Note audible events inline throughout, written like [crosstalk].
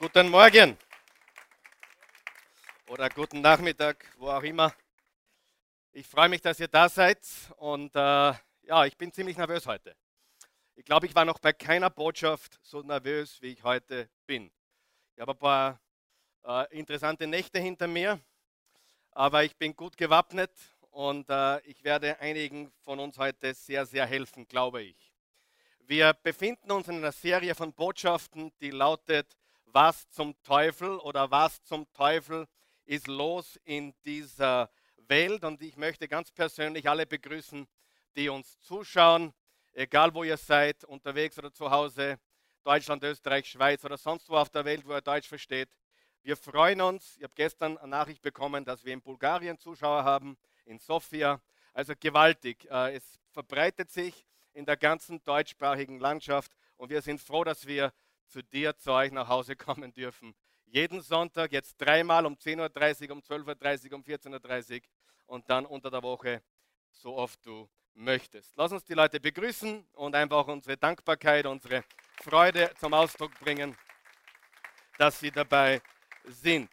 Guten Morgen oder guten Nachmittag, wo auch immer. Ich freue mich, dass ihr da seid und äh, ja, ich bin ziemlich nervös heute. Ich glaube, ich war noch bei keiner Botschaft so nervös, wie ich heute bin. Ich habe ein paar äh, interessante Nächte hinter mir, aber ich bin gut gewappnet und äh, ich werde einigen von uns heute sehr, sehr helfen, glaube ich. Wir befinden uns in einer Serie von Botschaften, die lautet was zum Teufel oder was zum Teufel ist los in dieser Welt. Und ich möchte ganz persönlich alle begrüßen, die uns zuschauen, egal wo ihr seid, unterwegs oder zu Hause, Deutschland, Österreich, Schweiz oder sonst wo auf der Welt, wo ihr Deutsch versteht. Wir freuen uns. Ich habe gestern eine Nachricht bekommen, dass wir in Bulgarien Zuschauer haben, in Sofia. Also gewaltig. Äh, es verbreitet sich in der ganzen deutschsprachigen Landschaft und wir sind froh, dass wir zu dir, zu euch nach Hause kommen dürfen. Jeden Sonntag, jetzt dreimal um 10.30 Uhr, um 12.30 Uhr, um 14.30 Uhr und dann unter der Woche, so oft du möchtest. Lass uns die Leute begrüßen und einfach unsere Dankbarkeit, unsere Freude zum Ausdruck bringen, dass sie dabei sind.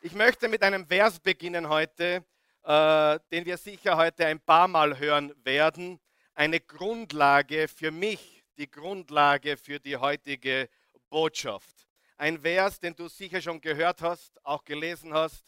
Ich möchte mit einem Vers beginnen heute, äh, den wir sicher heute ein paar Mal hören werden. Eine Grundlage für mich, die Grundlage für die heutige Botschaft. Ein Vers, den du sicher schon gehört hast, auch gelesen hast,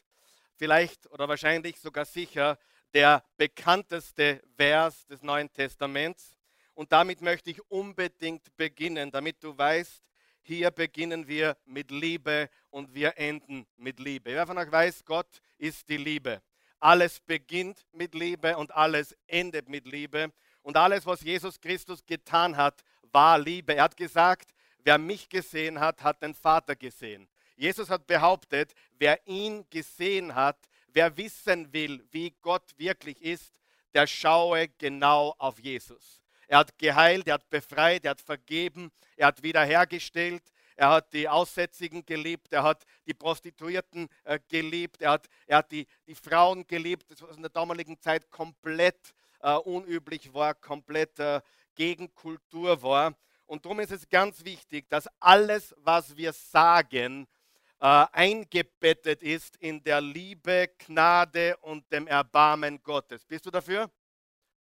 vielleicht oder wahrscheinlich sogar sicher der bekannteste Vers des Neuen Testaments. Und damit möchte ich unbedingt beginnen, damit du weißt, hier beginnen wir mit Liebe und wir enden mit Liebe. Wer von euch weiß, Gott ist die Liebe. Alles beginnt mit Liebe und alles endet mit Liebe. Und alles, was Jesus Christus getan hat, war Liebe. Er hat gesagt, wer mich gesehen hat, hat den Vater gesehen. Jesus hat behauptet, wer ihn gesehen hat, wer wissen will, wie Gott wirklich ist, der schaue genau auf Jesus. Er hat geheilt, er hat befreit, er hat vergeben, er hat wiederhergestellt, er hat die Aussätzigen geliebt, er hat die Prostituierten äh, geliebt, er hat, er hat die, die Frauen geliebt, was in der damaligen Zeit komplett äh, unüblich war, komplett äh, Gegenkultur war. Und darum ist es ganz wichtig, dass alles, was wir sagen, äh, eingebettet ist in der Liebe, Gnade und dem Erbarmen Gottes. Bist du dafür?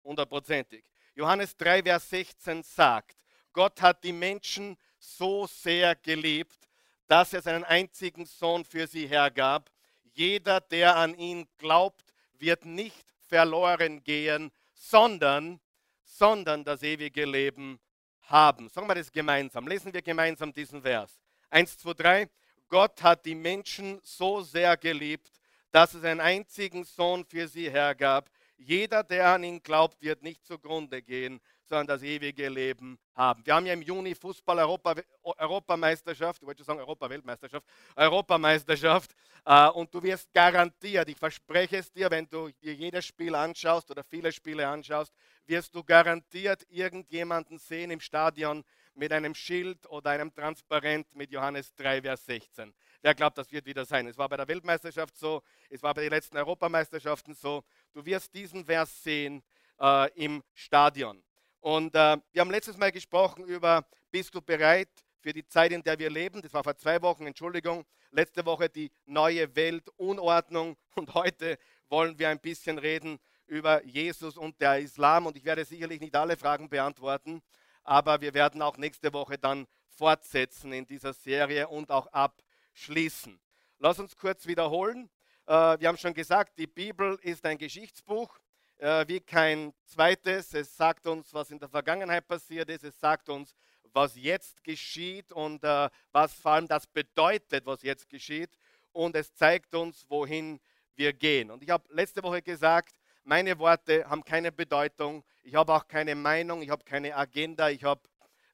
Hundertprozentig. Johannes 3, Vers 16 sagt, Gott hat die Menschen so sehr geliebt, dass er seinen einzigen Sohn für sie hergab. Jeder, der an ihn glaubt, wird nicht verloren gehen, sondern, sondern das ewige Leben haben. Sagen wir das gemeinsam. Lesen wir gemeinsam diesen Vers. Eins, zwei, drei. Gott hat die Menschen so sehr geliebt, dass es einen einzigen Sohn für sie hergab. Jeder, der an ihn glaubt, wird nicht zugrunde gehen, sondern das ewige Leben haben. Wir haben ja im Juni Fußball-Europameisterschaft, ich wollte sagen Europa-Weltmeisterschaft, Europameisterschaft. Äh, und du wirst garantiert, ich verspreche es dir, wenn du dir jedes Spiel anschaust oder viele Spiele anschaust, wirst du garantiert irgendjemanden sehen im Stadion mit einem Schild oder einem Transparent mit Johannes 3, Vers 16. Wer glaubt, das wird wieder sein? Es war bei der Weltmeisterschaft so, es war bei den letzten Europameisterschaften so. Du wirst diesen Vers sehen äh, im Stadion. Und äh, wir haben letztes Mal gesprochen über, bist du bereit für die Zeit, in der wir leben? Das war vor zwei Wochen, Entschuldigung. Letzte Woche die neue Weltunordnung. Und heute wollen wir ein bisschen reden über Jesus und der Islam. Und ich werde sicherlich nicht alle Fragen beantworten, aber wir werden auch nächste Woche dann fortsetzen in dieser Serie und auch abschließen. Lass uns kurz wiederholen. Äh, wir haben schon gesagt, die Bibel ist ein Geschichtsbuch äh, wie kein zweites. Es sagt uns, was in der Vergangenheit passiert ist. Es sagt uns, was jetzt geschieht und äh, was vor allem das bedeutet, was jetzt geschieht. Und es zeigt uns, wohin wir gehen. Und ich habe letzte Woche gesagt, meine Worte haben keine Bedeutung. Ich habe auch keine Meinung, ich habe keine Agenda. Ich habe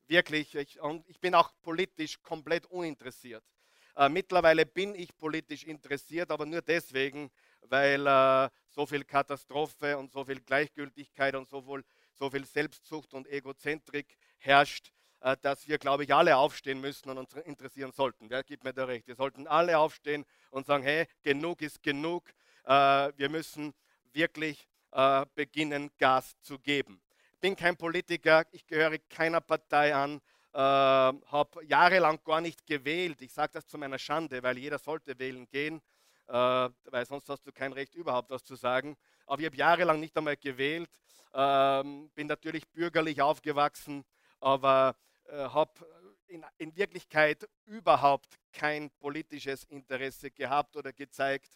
wirklich, ich, und ich bin auch politisch komplett uninteressiert. Äh, mittlerweile bin ich politisch interessiert, aber nur deswegen, weil äh, so viel Katastrophe und so viel Gleichgültigkeit und so viel, so viel Selbstsucht und Egozentrik herrscht, äh, dass wir, glaube ich, alle aufstehen müssen und uns interessieren sollten. Wer gibt mir da recht? Wir sollten alle aufstehen und sagen, hey, genug ist genug. Äh, wir müssen wirklich äh, beginnen, Gas zu geben. Ich bin kein Politiker, ich gehöre keiner Partei an. äh, habe jahrelang gar nicht gewählt. Ich sage das zu meiner Schande, weil jeder sollte wählen gehen, äh, weil sonst hast du kein Recht überhaupt was zu sagen. Aber ich habe jahrelang nicht einmal gewählt, ähm, bin natürlich bürgerlich aufgewachsen, aber äh, habe in, in Wirklichkeit überhaupt kein politisches Interesse gehabt oder gezeigt,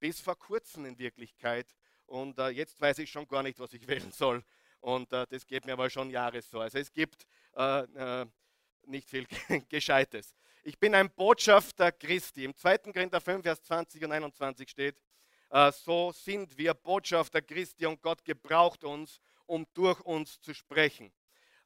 bis vor kurzem in Wirklichkeit. Und äh, jetzt weiß ich schon gar nicht, was ich [laughs] wählen soll. Und äh, das geht mir aber schon Jahre so. Also es gibt äh, äh nicht viel [laughs] Gescheites. Ich bin ein Botschafter Christi. Im 2. Korinther 5, Vers 20 und 21 steht, äh, so sind wir Botschafter Christi und Gott gebraucht uns, um durch uns zu sprechen.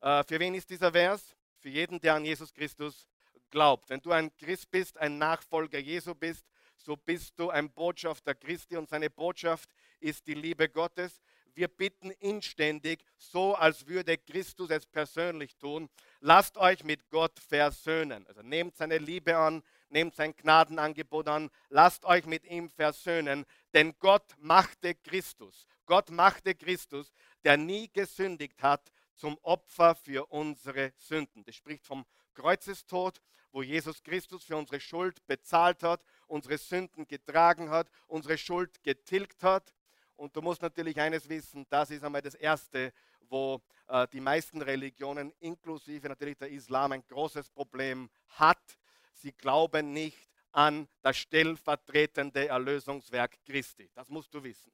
Äh, für wen ist dieser Vers? Für jeden, der an Jesus Christus glaubt. Wenn du ein Christ bist, ein Nachfolger Jesu bist, so bist du ein Botschafter Christi und seine Botschaft ist die Liebe Gottes. Wir bitten inständig, so als würde Christus es persönlich tun, lasst euch mit Gott versöhnen. Also nehmt seine Liebe an, nehmt sein Gnadenangebot an, lasst euch mit ihm versöhnen, denn Gott machte Christus, Gott machte Christus, der nie gesündigt hat, zum Opfer für unsere Sünden. Das spricht vom Kreuzestod, wo Jesus Christus für unsere Schuld bezahlt hat, unsere Sünden getragen hat, unsere Schuld getilgt hat. Und du musst natürlich eines wissen, das ist einmal das Erste, wo äh, die meisten Religionen, inklusive natürlich der Islam, ein großes Problem hat. Sie glauben nicht an das stellvertretende Erlösungswerk Christi. Das musst du wissen.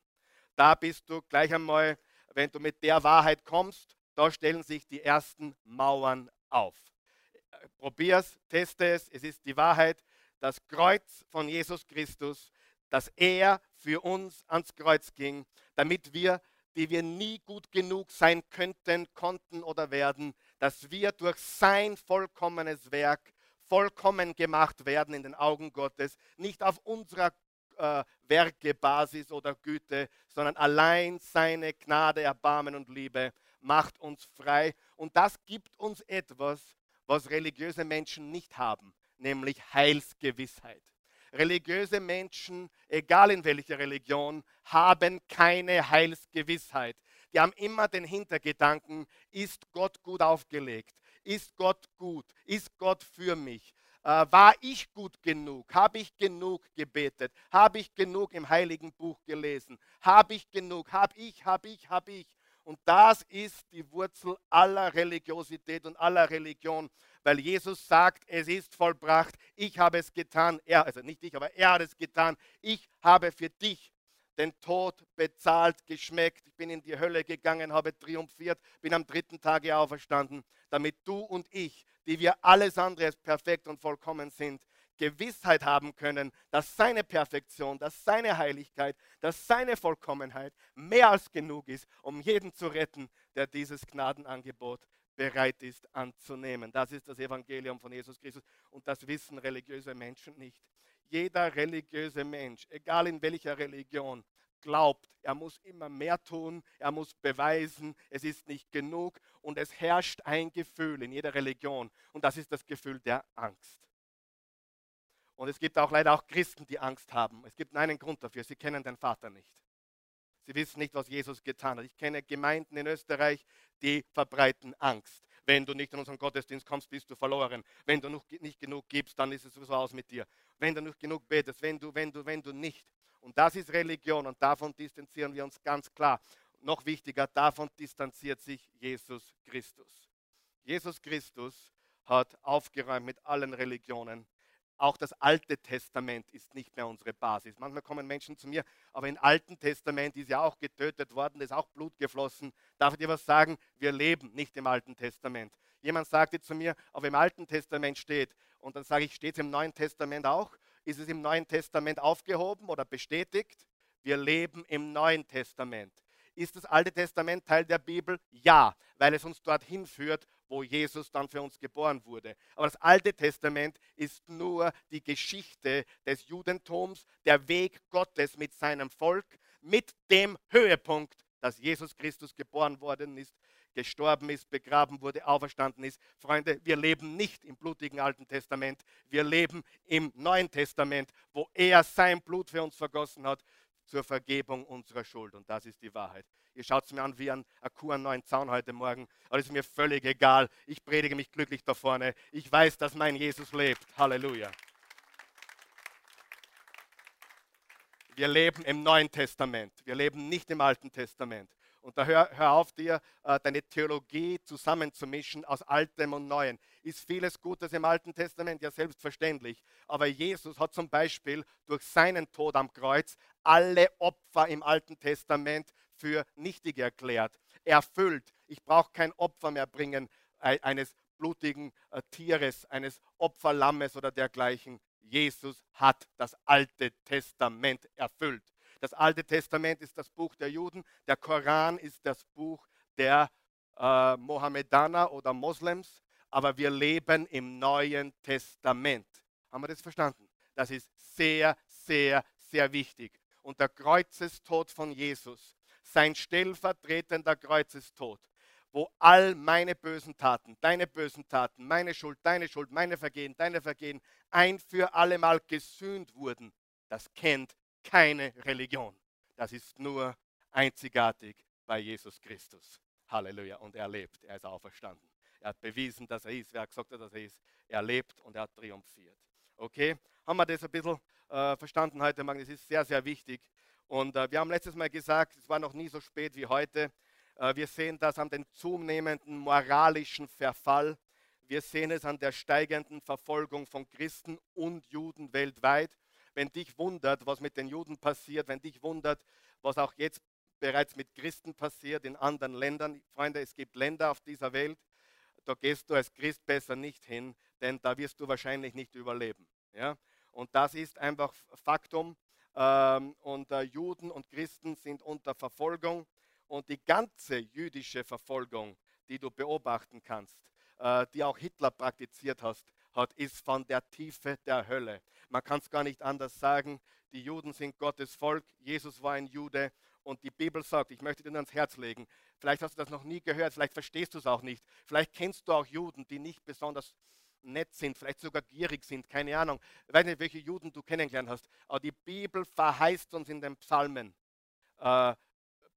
Da bist du gleich einmal, wenn du mit der Wahrheit kommst, da stellen sich die ersten Mauern auf. Probier es, teste es, es ist die Wahrheit. Das Kreuz von Jesus Christus dass er für uns ans Kreuz ging, damit wir, die wir nie gut genug sein könnten, konnten oder werden, dass wir durch sein vollkommenes Werk vollkommen gemacht werden in den Augen Gottes, nicht auf unserer äh, Werkebasis oder Güte, sondern allein seine Gnade, Erbarmen und Liebe macht uns frei. Und das gibt uns etwas, was religiöse Menschen nicht haben, nämlich Heilsgewissheit. Religiöse Menschen, egal in welcher Religion, haben keine Heilsgewissheit. Die haben immer den Hintergedanken, ist Gott gut aufgelegt? Ist Gott gut? Ist Gott für mich? Äh, war ich gut genug? Habe ich genug gebetet? Habe ich genug im heiligen Buch gelesen? Habe ich genug? Habe ich, habe ich, habe ich? Und das ist die Wurzel aller Religiosität und aller Religion weil Jesus sagt, es ist vollbracht, ich habe es getan, er, also nicht ich, aber er hat es getan, ich habe für dich den Tod bezahlt, geschmeckt, ich bin in die Hölle gegangen, habe triumphiert, bin am dritten Tage auferstanden, damit du und ich, die wir alles andere als perfekt und vollkommen sind, Gewissheit haben können, dass seine Perfektion, dass seine Heiligkeit, dass seine Vollkommenheit mehr als genug ist, um jeden zu retten, der dieses Gnadenangebot bereit ist anzunehmen. Das ist das Evangelium von Jesus Christus und das wissen religiöse Menschen nicht. Jeder religiöse Mensch, egal in welcher Religion, glaubt, er muss immer mehr tun, er muss beweisen, es ist nicht genug und es herrscht ein Gefühl in jeder Religion und das ist das Gefühl der Angst. Und es gibt auch leider auch Christen, die Angst haben. Es gibt einen Grund dafür, sie kennen den Vater nicht. Sie wissen nicht, was Jesus getan hat. Ich kenne Gemeinden in Österreich, die verbreiten Angst. Wenn du nicht in unseren Gottesdienst kommst, bist du verloren. Wenn du nicht genug gibst, dann ist es so aus mit dir. Wenn du nicht genug betest, wenn du, wenn du, wenn du nicht. Und das ist Religion und davon distanzieren wir uns ganz klar. Noch wichtiger, davon distanziert sich Jesus Christus. Jesus Christus hat aufgeräumt mit allen Religionen auch das Alte Testament ist nicht mehr unsere Basis. Manchmal kommen Menschen zu mir, aber im Alten Testament ist ja auch getötet worden, ist auch Blut geflossen. Darf ich dir was sagen? Wir leben nicht im Alten Testament. Jemand sagte zu mir, aber im Alten Testament steht, und dann sage ich, steht es im Neuen Testament auch? Ist es im Neuen Testament aufgehoben oder bestätigt? Wir leben im Neuen Testament. Ist das Alte Testament Teil der Bibel? Ja, weil es uns dorthin führt, wo Jesus dann für uns geboren wurde. Aber das Alte Testament ist nur die Geschichte des Judentums, der Weg Gottes mit seinem Volk, mit dem Höhepunkt, dass Jesus Christus geboren worden ist, gestorben ist, begraben wurde, auferstanden ist. Freunde, wir leben nicht im blutigen Alten Testament, wir leben im Neuen Testament, wo er sein Blut für uns vergossen hat, zur Vergebung unserer Schuld. Und das ist die Wahrheit. Ihr schaut es mir an wie an neuen Zaun heute Morgen. Aber es ist mir völlig egal. Ich predige mich glücklich da vorne. Ich weiß, dass mein Jesus lebt. Halleluja. Wir leben im Neuen Testament. Wir leben nicht im Alten Testament. Und da hör, hör auf dir, äh, deine Theologie zusammenzumischen aus Altem und Neuem. Ist vieles Gutes im Alten Testament? Ja, selbstverständlich. Aber Jesus hat zum Beispiel durch seinen Tod am Kreuz alle Opfer im Alten Testament für nichtig erklärt. Erfüllt. Ich brauche kein Opfer mehr bringen eines blutigen äh, Tieres, eines Opferlammes oder dergleichen. Jesus hat das Alte Testament erfüllt. Das Alte Testament ist das Buch der Juden, der Koran ist das Buch der äh, Mohammedaner oder Moslems, aber wir leben im Neuen Testament. Haben wir das verstanden? Das ist sehr, sehr, sehr wichtig. Und der Kreuzestod von Jesus, sein stellvertretender Kreuzestod, wo all meine bösen Taten, deine bösen Taten, meine Schuld, deine Schuld, meine Vergehen, deine Vergehen ein für allemal gesühnt wurden, das kennt keine Religion. Das ist nur einzigartig bei Jesus Christus. Halleluja. Und er lebt, er ist auferstanden. Er hat bewiesen, dass er ist, wer hat gesagt dass er ist. Er lebt und er hat triumphiert. Okay, haben wir das ein bisschen äh, verstanden heute Morgen? Das ist sehr, sehr wichtig. Und äh, wir haben letztes Mal gesagt, es war noch nie so spät wie heute. Äh, wir sehen das an dem zunehmenden moralischen Verfall. Wir sehen es an der steigenden Verfolgung von Christen und Juden weltweit wenn dich wundert, was mit den Juden passiert, wenn dich wundert, was auch jetzt bereits mit Christen passiert in anderen Ländern. Freunde, es gibt Länder auf dieser Welt, da gehst du als Christ besser nicht hin, denn da wirst du wahrscheinlich nicht überleben. Ja? Und das ist einfach Faktum. Ähm, und äh, Juden und Christen sind unter Verfolgung. Und die ganze jüdische Verfolgung, die du beobachten kannst, äh, die auch Hitler praktiziert hat, ist von der Tiefe der Hölle. Man kann es gar nicht anders sagen. Die Juden sind Gottes Volk. Jesus war ein Jude. Und die Bibel sagt, ich möchte dir ans Herz legen, vielleicht hast du das noch nie gehört, vielleicht verstehst du es auch nicht. Vielleicht kennst du auch Juden, die nicht besonders nett sind, vielleicht sogar gierig sind, keine Ahnung. Ich weiß nicht, welche Juden du kennengelernt hast, aber die Bibel verheißt uns in den Psalmen, äh,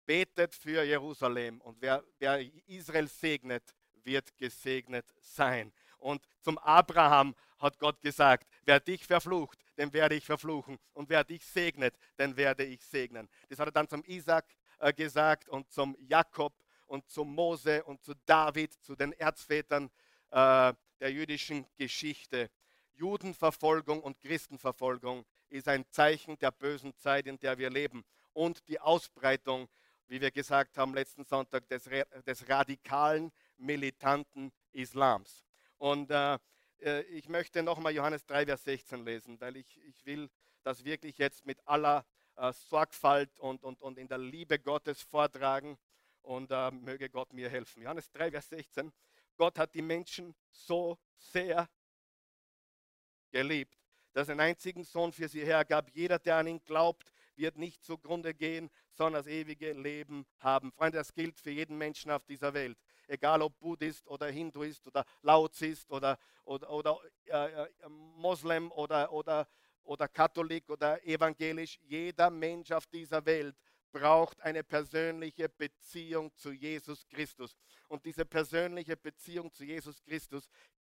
betet für Jerusalem und wer, wer Israel segnet, wird gesegnet sein. Und zum Abraham hat Gott gesagt, wer dich verflucht, den werde ich verfluchen. Und wer dich segnet, den werde ich segnen. Das hat er dann zum Isaac äh, gesagt und zum Jakob und zum Mose und zu David, zu den Erzvätern äh, der jüdischen Geschichte. Judenverfolgung und Christenverfolgung ist ein Zeichen der bösen Zeit, in der wir leben. Und die Ausbreitung, wie wir gesagt haben letzten Sonntag, des, des radikalen, militanten Islams. Und äh, äh ich möchte nochmal Johannes 3, Vers 16 lesen, weil ich, ich will das wirklich jetzt mit aller äh, Sorgfalt und, und, und in der Liebe Gottes vortragen und äh, möge Gott mir helfen. Johannes 3, Vers 16. Gott hat die Menschen so sehr geliebt, dass er einen einzigen Sohn für sie hergab. Jeder, der an ihn glaubt, wird nicht zugrunde gehen, sondern das ewige Leben haben. Freunde, das gilt für jeden Menschen auf dieser Welt egal ob Buddhist oder Hinduist oder Lauzist oder, oder, oder äh, äh, Moslem oder, oder, oder Katholik oder evangelisch, jeder Mensch auf dieser Welt braucht eine persönliche Beziehung zu Jesus Christus. Und diese persönliche Beziehung zu Jesus Christus,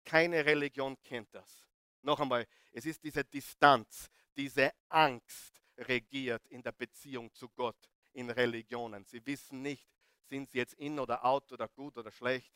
keine Religion kennt das. Noch einmal, es ist diese Distanz, diese Angst regiert in der Beziehung zu Gott in Religionen. Sie wissen nicht, sind sie jetzt in oder out oder gut oder schlecht.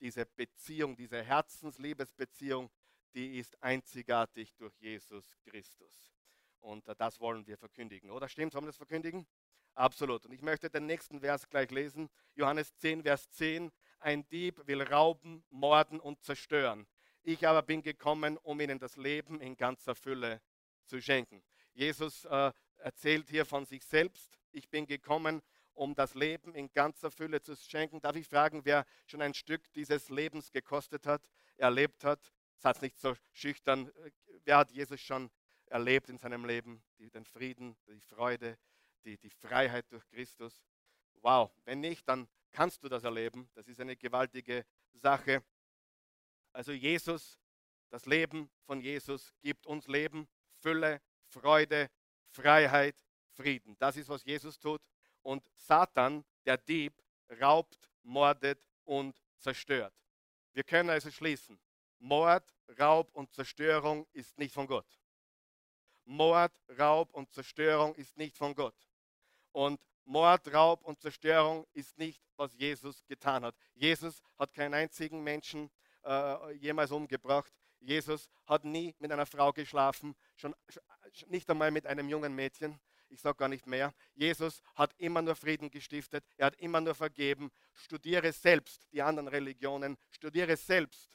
Diese Beziehung, diese Herzensliebesbeziehung, die ist einzigartig durch Jesus Christus. Und äh, das wollen wir verkündigen. Oder stimmt, sollen wir das verkündigen? Absolut. Und ich möchte den nächsten Vers gleich lesen. Johannes 10, Vers 10. Ein Dieb will rauben, morden und zerstören. Ich aber bin gekommen, um ihnen das Leben in ganzer Fülle zu schenken. Jesus äh, erzählt hier von sich selbst. Ich bin gekommen, um das Leben in ganzer Fülle zu schenken. Darf ich fragen, wer schon ein Stück dieses Lebens gekostet hat, erlebt hat? Seid nicht so schüchtern. Wer hat Jesus schon erlebt in seinem Leben? Den Frieden, die Freude, die, die Freiheit durch Christus. Wow, wenn nicht, dann kannst du das erleben. Das ist eine gewaltige Sache. Also Jesus, das Leben von Jesus gibt uns Leben, Fülle, Freude, Freiheit, Frieden. Das ist, was Jesus tut. Und Satan, der Dieb, raubt, mordet und zerstört. Wir können also schließen, Mord, Raub und Zerstörung ist nicht von Gott. Mord, Raub und Zerstörung ist nicht von Gott. Und Mord, Raub und Zerstörung ist nicht, was Jesus getan hat. Jesus hat keinen einzigen Menschen äh, jemals umgebracht. Jesus hat nie mit einer Frau geschlafen, schon nicht einmal mit einem jungen Mädchen. Ich sage gar nicht mehr. Jesus hat immer nur Frieden gestiftet. Er hat immer nur vergeben. Studiere selbst die anderen Religionen. Studiere selbst,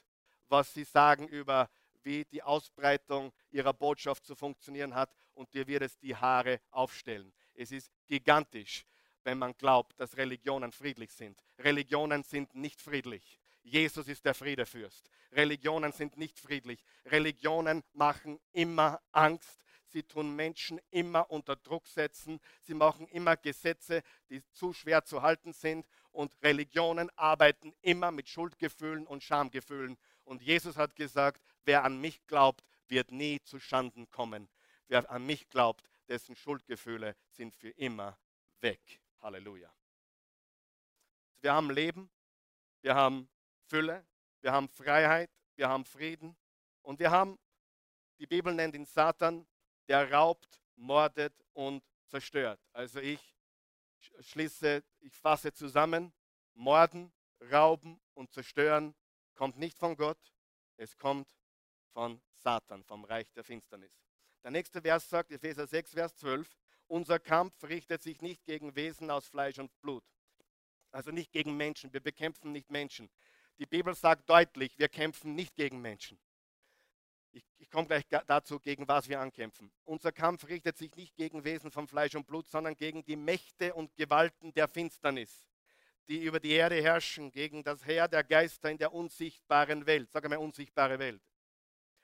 was sie sagen über wie die Ausbreitung ihrer Botschaft zu funktionieren hat und dir wird es die Haare aufstellen. Es ist gigantisch, wenn man glaubt, dass Religionen friedlich sind. Religionen sind nicht friedlich. Jesus ist der Friedefürst. Religionen sind nicht friedlich. Religionen machen immer Angst. Sie tun Menschen immer unter Druck setzen. Sie machen immer Gesetze, die zu schwer zu halten sind. Und Religionen arbeiten immer mit Schuldgefühlen und Schamgefühlen. Und Jesus hat gesagt, wer an mich glaubt, wird nie zu Schanden kommen. Wer an mich glaubt, dessen Schuldgefühle sind für immer weg. Halleluja. Wir haben Leben, wir haben Fülle, wir haben Freiheit, wir haben Frieden und wir haben, die Bibel nennt ihn Satan, der raubt, mordet und zerstört. Also ich schließe, ich fasse zusammen, morden, rauben und zerstören kommt nicht von Gott, es kommt von Satan, vom Reich der Finsternis. Der nächste Vers sagt, Epheser 6, Vers 12, unser Kampf richtet sich nicht gegen Wesen aus Fleisch und Blut. Also nicht gegen Menschen. Wir bekämpfen nicht Menschen. Die Bibel sagt deutlich, wir kämpfen nicht gegen Menschen. Ich, ich komme gleich dazu, gegen was wir ankämpfen. Unser Kampf richtet sich nicht gegen Wesen von Fleisch und Blut, sondern gegen die Mächte und Gewalten der Finsternis, die über die Erde herrschen, gegen das Heer der Geister in der unsichtbaren Welt. Sag einmal unsichtbare Welt.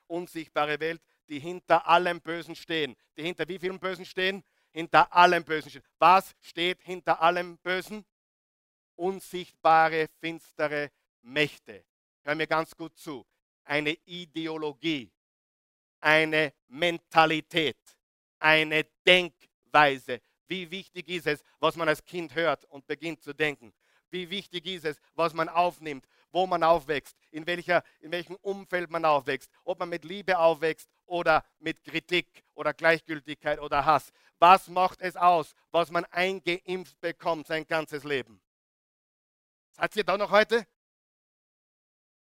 Unsichtbare Welt, die hinter allem Bösen stehen. Die hinter wie vielen Bösen stehen? Hinter allem Bösen stehen. Was steht hinter allem Bösen? Unsichtbare, finstere Mächte. Hör mir ganz gut zu. Eine Ideologie, eine Mentalität, eine Denkweise. Wie wichtig ist es, was man als Kind hört und beginnt zu denken? Wie wichtig ist es, was man aufnimmt, wo man aufwächst, in, welcher, in welchem Umfeld man aufwächst, ob man mit Liebe aufwächst oder mit Kritik oder Gleichgültigkeit oder Hass. Was macht es aus, was man eingeimpft bekommt sein ganzes Leben? Seid ihr da noch heute?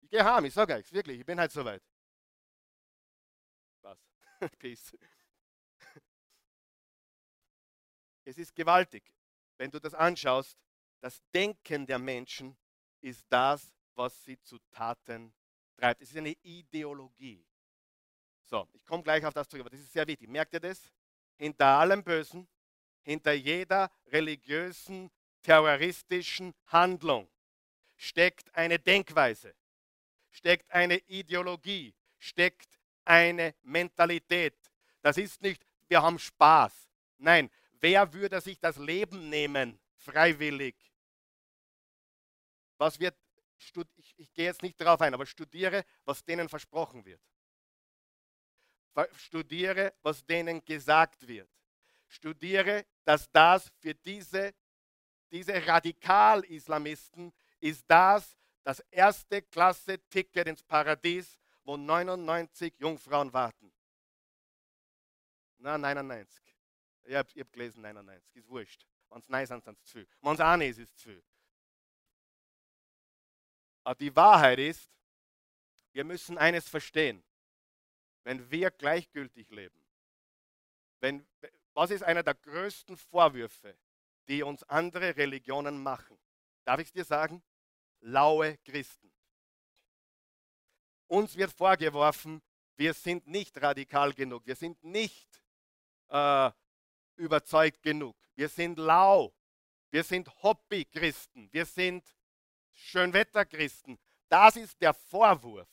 Ich gehe heim, ich sage euch, wirklich, ich bin halt soweit. [laughs] Peace. Es ist gewaltig, wenn du das anschaust. Das Denken der Menschen ist das, was sie zu Taten treibt. Es ist eine Ideologie. So, ich komme gleich auf das zurück, aber das ist sehr wichtig. Merkt ihr das? Hinter allem Bösen, hinter jeder religiösen, terroristischen Handlung steckt eine Denkweise steckt eine Ideologie, steckt eine Mentalität. Das ist nicht, wir haben Spaß. Nein, wer würde sich das Leben nehmen, freiwillig? Was wird, ich, ich gehe jetzt nicht darauf ein, aber studiere, was denen versprochen wird. Studiere, was denen gesagt wird. Studiere, dass das für diese, diese Radikal-Islamisten ist das, das erste Klasse-Ticket ins Paradies, wo 99 Jungfrauen warten. Na, 99. Ich habe hab gelesen 99, ist wurscht. Wenn es nein sind, sind es zu viel. Wenn es eine ist, ist es zu viel. Aber die Wahrheit ist, wir müssen eines verstehen. Wenn wir gleichgültig leben, wenn, was ist einer der größten Vorwürfe, die uns andere Religionen machen? Darf ich es dir sagen? laue Christen. Uns wird vorgeworfen, wir sind nicht radikal genug, wir sind nicht äh, überzeugt genug, wir sind lau, wir sind Hobby-Christen, wir sind Schönwetter-Christen. Das ist der Vorwurf.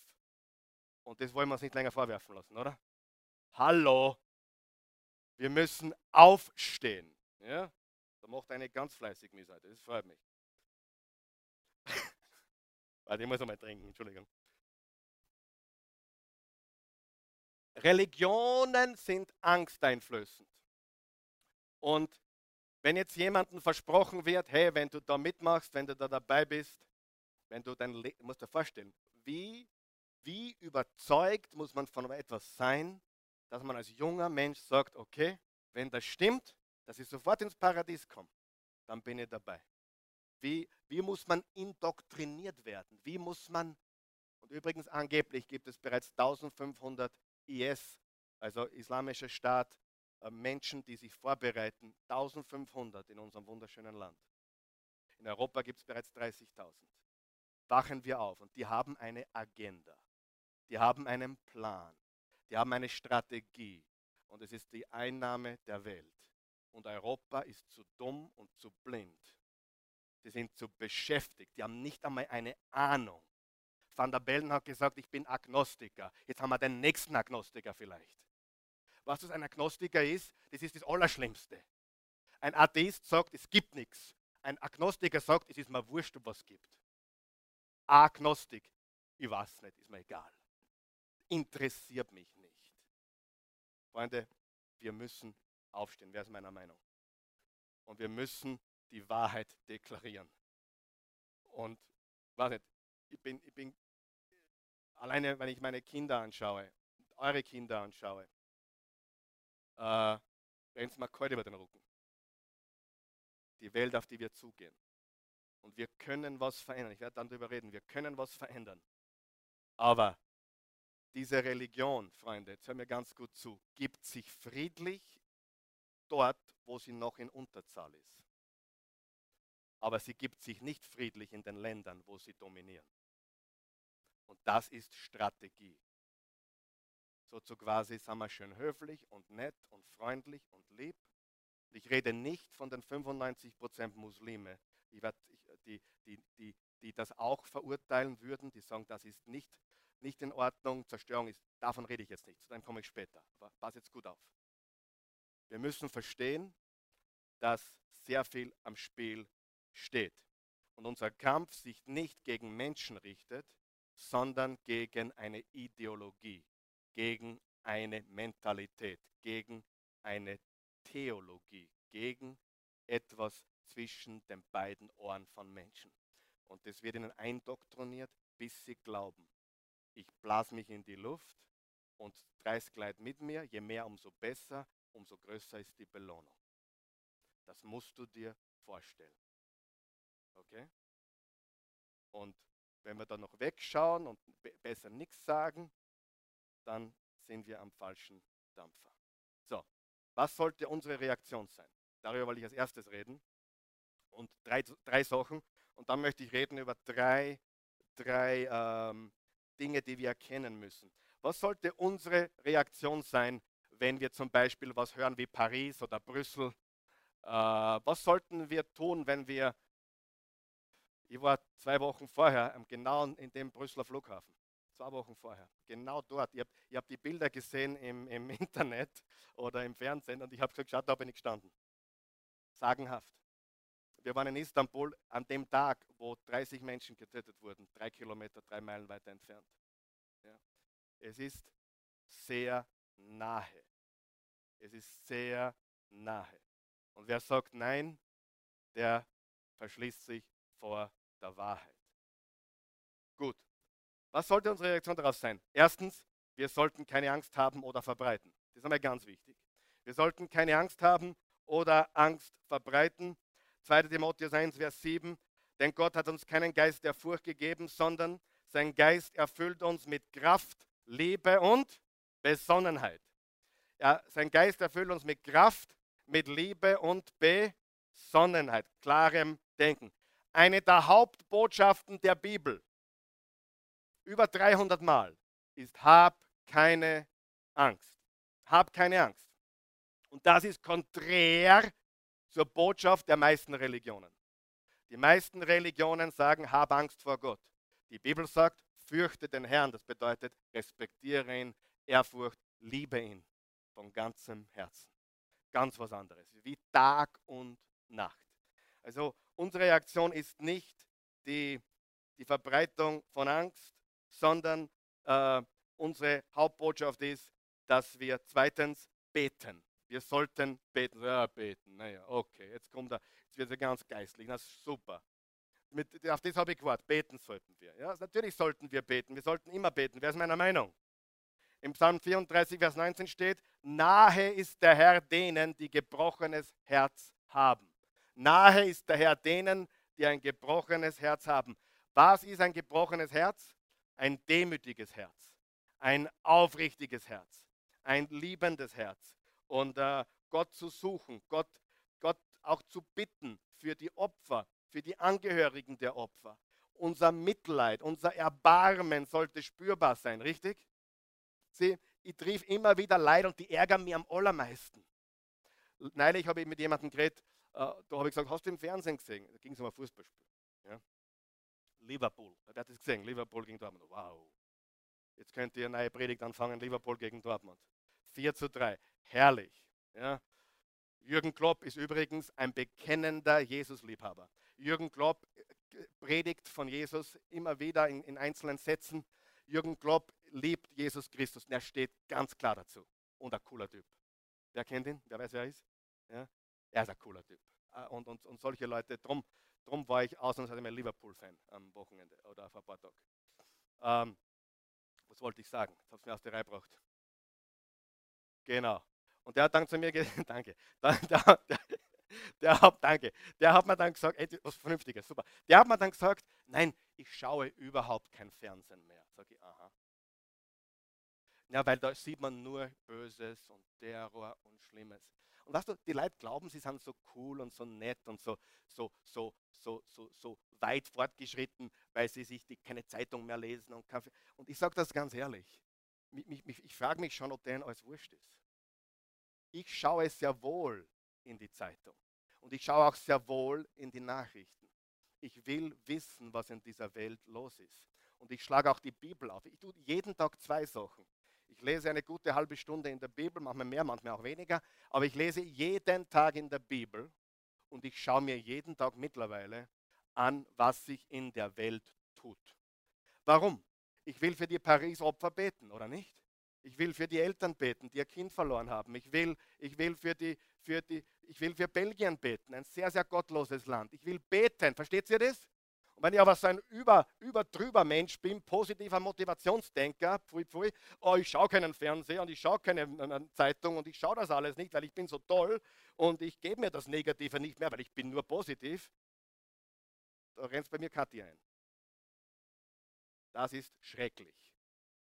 Und das wollen wir uns nicht länger vorwerfen lassen, oder? Hallo, wir müssen aufstehen. Ja? Da macht eine ganz fleißig Missseite, das freut mich. [laughs] Warte, ich muss einmal trinken, Entschuldigung. Religionen sind angsteinflößend. Und wenn jetzt jemandem versprochen wird, hey, wenn du da mitmachst, wenn du da dabei bist, wenn du dein Le musst dir vorstellen, wie, wie überzeugt muss man von etwas sein, dass man als junger Mensch sagt, okay, wenn das stimmt, dass ich sofort ins Paradies komme, dann bin ich dabei. Wie, wie muss man indoktriniert werden? Wie muss man, und übrigens angeblich gibt es bereits 1500 IS, also Islamischer Staat, äh, Menschen, die sich vorbereiten, 1500 in unserem wunderschönen Land. In Europa gibt es bereits 30.000. Wachen wir auf und die haben eine Agenda. Die haben einen Plan. Die haben eine Strategie. Und es ist die Einnahme der Welt. Und Europa ist zu dumm und zu blind. Sie sind zu beschäftigt. Die haben nicht einmal eine Ahnung. Van der Bellen hat gesagt, ich bin Agnostiker. Jetzt haben wir den nächsten Agnostiker vielleicht. Was das ein Agnostiker ist, das ist das Allerschlimmste. Ein Atheist sagt, es gibt nichts. Ein Agnostiker sagt, es ist mir wurscht, ob was gibt. Agnostik, ich weiß nicht, ist mir egal. Interessiert mich nicht. Freunde, wir müssen aufstehen. Wer ist meiner Meinung? Und wir müssen die Wahrheit deklarieren. Und weiß nicht, ich bin, ich bin alleine, wenn ich meine Kinder anschaue, eure Kinder anschaue, äh, rennt es mir kalt über den Rücken. Die Welt, auf die wir zugehen. Und wir können was verändern. Ich werde dann darüber reden. Wir können was verändern. Aber diese Religion, Freunde, jetzt hör mir ganz gut zu, gibt sich friedlich dort, wo sie noch in Unterzahl ist. Aber sie gibt sich nicht friedlich in den Ländern, wo sie dominieren. Und das ist Strategie. So zu quasi sind wir schön höflich und nett und freundlich und lieb. Ich rede nicht von den 95% Muslime, die, die, die, die, die das auch verurteilen würden, die sagen, das ist nicht, nicht in Ordnung, Zerstörung ist, davon rede ich jetzt nicht, zu dem komme ich später. Aber pass jetzt gut auf. Wir müssen verstehen, dass sehr viel am Spiel steht. Und unser Kampf sich nicht gegen Menschen richtet, sondern gegen eine Ideologie, gegen eine Mentalität, gegen eine Theologie, gegen etwas zwischen den beiden Ohren von Menschen. Und das wird ihnen eindoktriniert, bis sie glauben. Ich blase mich in die Luft und 30 Kleid mit mir, je mehr, umso besser, umso größer ist die Belohnung. Das musst du dir vorstellen. Okay? Und wenn wir dann noch wegschauen und besser nichts sagen, dann sind wir am falschen Dampfer. So, was sollte unsere Reaktion sein? Darüber wollte ich als erstes reden. Und drei, drei Sachen. Und dann möchte ich reden über drei, drei ähm, Dinge, die wir erkennen müssen. Was sollte unsere Reaktion sein, wenn wir zum Beispiel was hören wie Paris oder Brüssel? Äh, was sollten wir tun, wenn wir ich war zwei Wochen vorher genau in dem Brüsseler Flughafen. Zwei Wochen vorher. Genau dort. Ich habe hab die Bilder gesehen im, im, [laughs] Internet oder im Fernsehen und ich habe gesagt, schaut, da bin ich gestanden. Sagenhaft. Wir waren in Istanbul an dem Tag, wo 30 Menschen getötet wurden, drei Kilometer, drei Meilen weiter entfernt. Ja. Es ist sehr nahe. Es ist sehr nahe. Und wer sagt nein, der verschließt sich vor der Wahrheit. Gut. Was sollte unsere Reaktion darauf sein? Erstens, wir sollten keine Angst haben oder verbreiten. Das ist einmal ganz wichtig. Wir sollten keine Angst haben oder Angst verbreiten. 2. Timotheus 1, Vers 7. Denn Gott hat uns keinen Geist der Furcht gegeben, sondern sein Geist erfüllt uns mit Kraft, Liebe und Besonnenheit. Ja, sein Geist erfüllt uns mit Kraft, mit Liebe und Besonnenheit, klarem Denken eine der Hauptbotschaften der Bibel, über 300 Mal, ist, hab keine Angst. Hab keine Angst. Und das ist konträr zur Botschaft der meisten Religionen. Die meisten Religionen sagen, hab Angst vor Gott. Die Bibel sagt, fürchte den Herrn. Das bedeutet, respektiere ihn, Ehrfurcht, liebe ihn von ganzem Herzen. Ganz was anderes, wie Tag und Nacht. Also unsere Reaktion ist nicht die, die Verbreitung von Angst, sondern äh, unsere Hauptbotschaft ist, dass wir zweitens beten. Wir sollten beten. Ja, beten. Naja, okay, jetzt kommt er, jetzt wird er ganz geistlich. Na super. Mit, auf das habe ich gewartet. Beten sollten wir. Ja, natürlich sollten wir beten. Wir sollten immer beten. Wer ist meiner Meinung? Im Psalm 34, Vers 19 steht, nahe ist der Herr denen, die gebrochenes Herz haben. Nahe ist der Herr denen, die ein gebrochenes Herz haben. Was ist ein gebrochenes Herz? Ein demütiges Herz, ein aufrichtiges Herz, ein liebendes Herz. Und äh, Gott zu suchen, Gott, Gott auch zu bitten für die Opfer, für die Angehörigen der Opfer. Unser Mitleid, unser Erbarmen sollte spürbar sein, richtig? Sie, ich triff immer wieder Leid und die ärgern mich am allermeisten. Neulich habe ich mit jemandem geredet, da habe ich gesagt, hast du im Fernsehen gesehen? Da ging es um ein Fußballspiel. Ja? Liverpool, wer hat das gesehen? Liverpool gegen Dortmund. Wow. Jetzt könnt ihr eine neue Predigt anfangen, Liverpool gegen Dortmund. 4 zu 3. Herrlich. Ja? Jürgen Klopp ist übrigens ein bekennender Jesus-Liebhaber. Jürgen Klopp äh, predigt von Jesus immer wieder in, in einzelnen Sätzen. Jürgen Klopp liebt Jesus Christus und er steht ganz klar dazu. Und ein cooler Typ. Wer kennt ihn? Wer weiß, wer er ist? Ja? Er ist ein cooler Typ. Ah, und, und, und solche Leute, drum, drum war ich ausnahmsweise mal Liverpool-Fan am Wochenende oder auf ein paar Tage. Ähm, was wollte ich sagen? Jetzt habe ich mir aus der Reihe gebracht. Genau. Und der hat dann zu mir gesagt, [laughs] danke. Der, der, der, der, hat, danke. Der hat mir dann gesagt, ey, was Vernünftiges, super. Der hat mir dann gesagt, nein, ich schaue überhaupt kein Fernsehen mehr. Sag ich, aha. Ja, weil da sieht man nur Böses und Terror und Schlimmes. Und weißt du, die Leute glauben, sie sind so cool und so nett und so, so, so, so, so, so weit fortgeschritten, weil sie sich die, keine Zeitung mehr lesen und Kaffee. Und ich sage das ganz ehrlich. Ich, ich, ich frage mich schon, ob denen alles wurscht ist. Ich schaue sehr wohl in die Zeitung. Und ich schaue auch sehr wohl in die Nachrichten. Ich will wissen, was in dieser Welt los ist. Und ich schlage auch die Bibel auf. Ich tue jeden Tag zwei Sachen. Ich lese eine gute halbe Stunde in der Bibel, manchmal mehr, manchmal auch weniger, aber ich lese jeden Tag in der Bibel und ich schaue mir jeden Tag mittlerweile an, was sich in der Welt tut. Warum? Ich will für die Paris-Opfer beten, oder nicht? Ich will für die Eltern beten, die ihr Kind verloren haben. Ich will, ich will, für, die, für, die, ich will für Belgien beten, ein sehr, sehr gottloses Land. Ich will beten. Versteht ihr das? Und wenn ich aber so ein über, über drüber Mensch bin, positiver Motivationsdenker, pfui, pfui, oh, ich schaue keinen Fernseher und ich schaue keine äh, Zeitung und ich schaue das alles nicht, weil ich bin so toll und ich gebe mir das Negative nicht mehr, weil ich bin nur positiv, da rennt bei mir Kathi ein. Das ist schrecklich,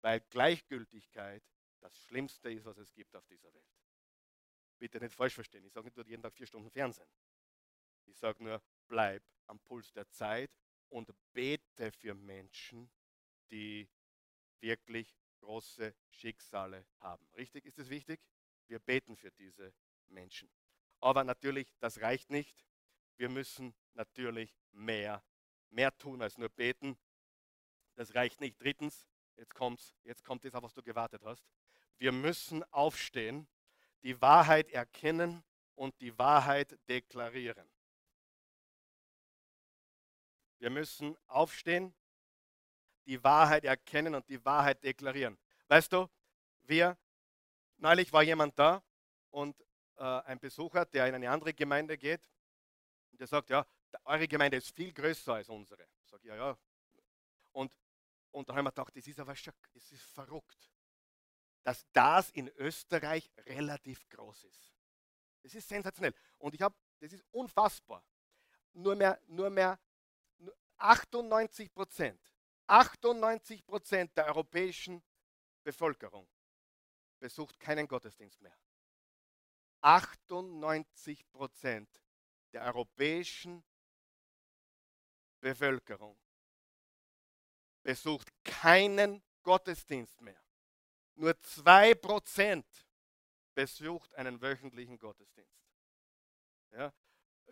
weil Gleichgültigkeit das Schlimmste ist, was es gibt auf dieser Welt. Bitte nicht falsch verstehen, ich sage nicht, du jeden Tag vier Stunden Fernsehen. Ich sage nur, bleib am Puls der Zeit und bete für Menschen, die wirklich große Schicksale haben. Richtig? Ist es wichtig? Wir beten für diese Menschen. Aber natürlich, das reicht nicht. Wir müssen natürlich mehr, mehr tun als nur beten. Das reicht nicht. Drittens, jetzt kommt's, jetzt kommt das, auf was du gewartet hast. Wir müssen aufstehen, die Wahrheit erkennen und die Wahrheit deklarieren. Wir müssen aufstehen, die Wahrheit erkennen und die Wahrheit deklarieren. Weißt du, wir, neulich war jemand da und äh, ein Besucher, der in eine andere Gemeinde geht, und der sagt, ja, eure Gemeinde ist viel größer als unsere. Ich sage, ja, ja. Und, und dann haben wir gedacht, das ist aber schon, das ist verrückt, dass das in Österreich relativ groß ist. Das ist sensationell. Und ich habe, das ist unfassbar. Nur mehr, nur mehr 98 Prozent, 98 Prozent der europäischen Bevölkerung besucht keinen Gottesdienst mehr. 98 Prozent der europäischen Bevölkerung besucht keinen Gottesdienst mehr. Nur 2 Prozent besucht einen wöchentlichen Gottesdienst. Ja?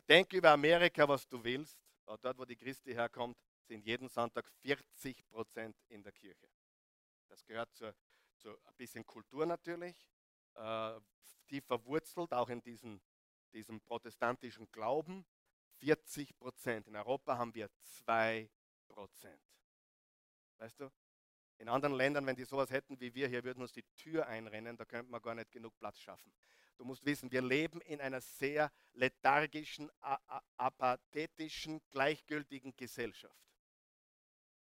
Denk über Amerika, was du willst dort wo die Christi herkommt, sind jeden Sonntag 40 Prozent in der Kirche. Das gehört zu, zu ein bisschen Kultur natürlich, äh, tief verwurzelt auch in diesen, diesem protestantischen Glauben. 40 Prozent. In Europa haben wir 2 Prozent. Weißt du? In anderen Ländern, wenn die sowas hätten wie wir hier, würden uns die Tür einrennen, da könnte man gar nicht genug Platz schaffen. Du musst wissen, wir leben in einer sehr lethargischen, apathetischen, gleichgültigen Gesellschaft.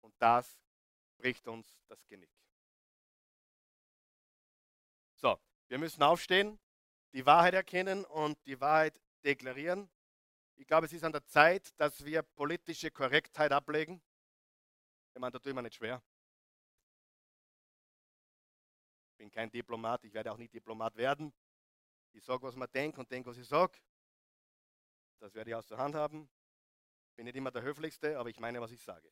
Und das bricht uns das Genick. So, wir müssen aufstehen, die Wahrheit erkennen und die Wahrheit deklarieren. Ich glaube, es ist an der Zeit, dass wir politische Korrektheit ablegen. Ich meine, da ich mir nicht schwer. Ich bin kein Diplomat, ich werde auch nicht Diplomat werden. Ich sage, was man denkt und denke, was ich sage. Das werde ich aus der Hand haben. Bin nicht immer der Höflichste, aber ich meine, was ich sage.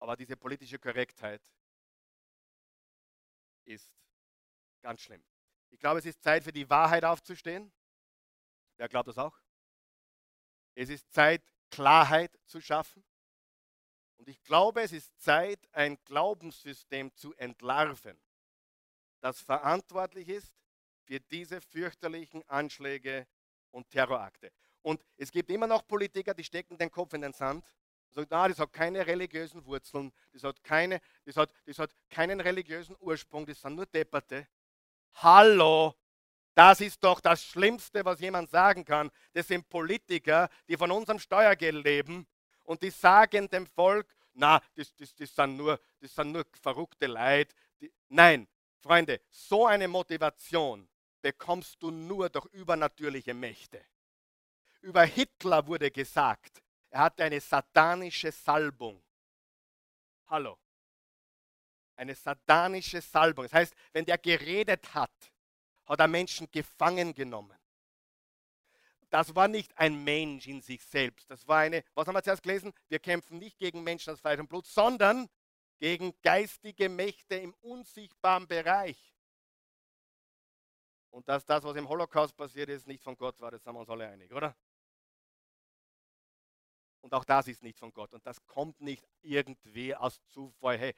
Aber diese politische Korrektheit ist ganz schlimm. Ich glaube, es ist Zeit für die Wahrheit aufzustehen. Wer glaubt das auch? Es ist Zeit, Klarheit zu schaffen. Und ich glaube, es ist Zeit, ein Glaubenssystem zu entlarven, das verantwortlich ist für diese fürchterlichen Anschläge und Terrorakte. Und es gibt immer noch Politiker, die stecken den Kopf in den Sand und sagen, ah, das hat keine religiösen Wurzeln, das hat, keine, das, hat, das hat keinen religiösen Ursprung, das sind nur Depperte. Hallo, das ist doch das Schlimmste, was jemand sagen kann. Das sind Politiker, die von unserem Steuergeld leben und die sagen dem Volk, na, das, das, das, sind, nur, das sind nur verrückte Leid. Nein, Freunde, so eine Motivation bekommst du nur durch übernatürliche Mächte. Über Hitler wurde gesagt, er hatte eine satanische Salbung. Hallo eine satanische Salbung. Das heißt, wenn der geredet hat, hat er Menschen gefangen genommen. Das war nicht ein Mensch in sich selbst. Das war eine, was haben wir zuerst gelesen? Wir kämpfen nicht gegen Menschen aus Fleisch und Blut, sondern gegen geistige Mächte im unsichtbaren Bereich. Und dass das, was im Holocaust passiert ist, nicht von Gott war, das sind wir uns alle einig, oder? Und auch das ist nicht von Gott. Und das kommt nicht irgendwie aus Zufall. Hey,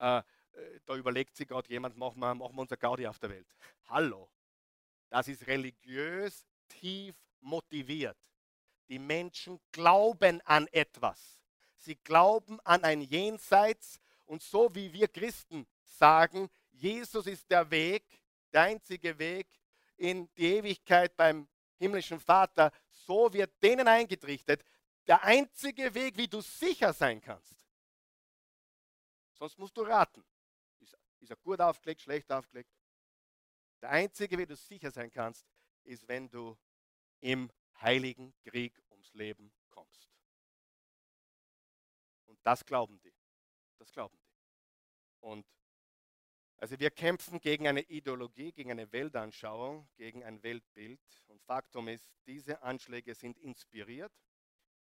äh, äh, da überlegt sich gerade jemand, machen wir, machen wir unser Gaudi auf der Welt. Hallo, das ist religiös tief motiviert. Die Menschen glauben an etwas. Sie glauben an ein Jenseits und so wie wir Christen sagen, Jesus ist der Weg, der einzige Weg in die Ewigkeit beim himmlischen Vater, so wird denen eingetrichtert, der einzige Weg, wie du sicher sein kannst. Sonst musst du raten. Ist er gut aufgelegt, schlecht aufgelegt? Der einzige, wie du sicher sein kannst, ist, wenn du im heiligen Krieg ums Leben kommst. Und das glauben die. Das glauben die. Und also wir kämpfen gegen eine Ideologie, gegen eine Weltanschauung, gegen ein Weltbild. Und Faktum ist, diese Anschläge sind inspiriert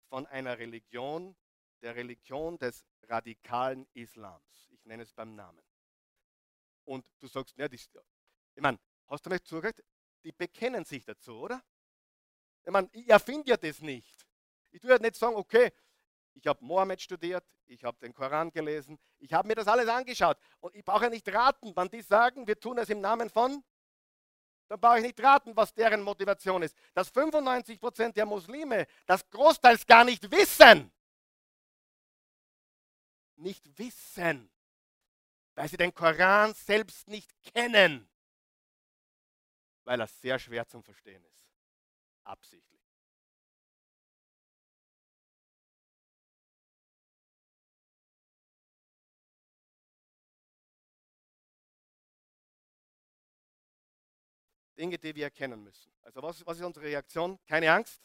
von einer Religion, der Religion des radikalen Islams. Ich nenne es beim Namen und du sagst, ja, das, ich meine, hast du mir zugehört? Die bekennen sich dazu, oder? Ich meine, ich erfinde ja das nicht. Ich tue ja nicht sagen, okay, ich habe Mohammed studiert, ich habe den Koran gelesen, ich habe mir das alles angeschaut und ich brauche ja nicht raten, wann die sagen, wir tun es im Namen von, dann brauche ich nicht raten, was deren Motivation ist. Dass 95% der Muslime das großteils gar nicht wissen. Nicht wissen weil sie den Koran selbst nicht kennen, weil er sehr schwer zum Verstehen ist. Absichtlich. Dinge, die wir erkennen müssen. Also was, was ist unsere Reaktion? Keine Angst,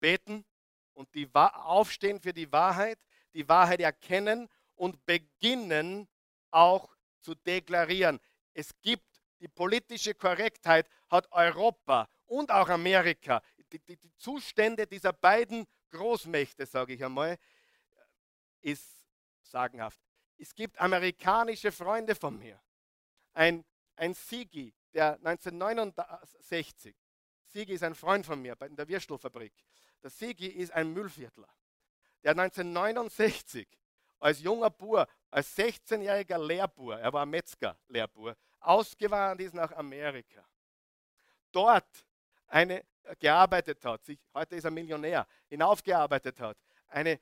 beten und die, aufstehen für die Wahrheit, die Wahrheit erkennen und beginnen, auch zu deklarieren. Es gibt die politische Korrektheit, hat Europa und auch Amerika, die, die, die Zustände dieser beiden Großmächte, sage ich einmal, ist sagenhaft. Es gibt amerikanische Freunde von mir. Ein, ein Sigi, der 1969, Sigi ist ein Freund von mir in der Würstelfabrik. Der Sigi ist ein Müllviertler. Der 1969 als junger Bur, als 16-jähriger Lehrbur, er war Metzger-Lehrbur, ausgewandert ist nach Amerika. Dort eine äh, gearbeitet hat, sich, heute ist er Millionär, hinaufgearbeitet hat. Eine,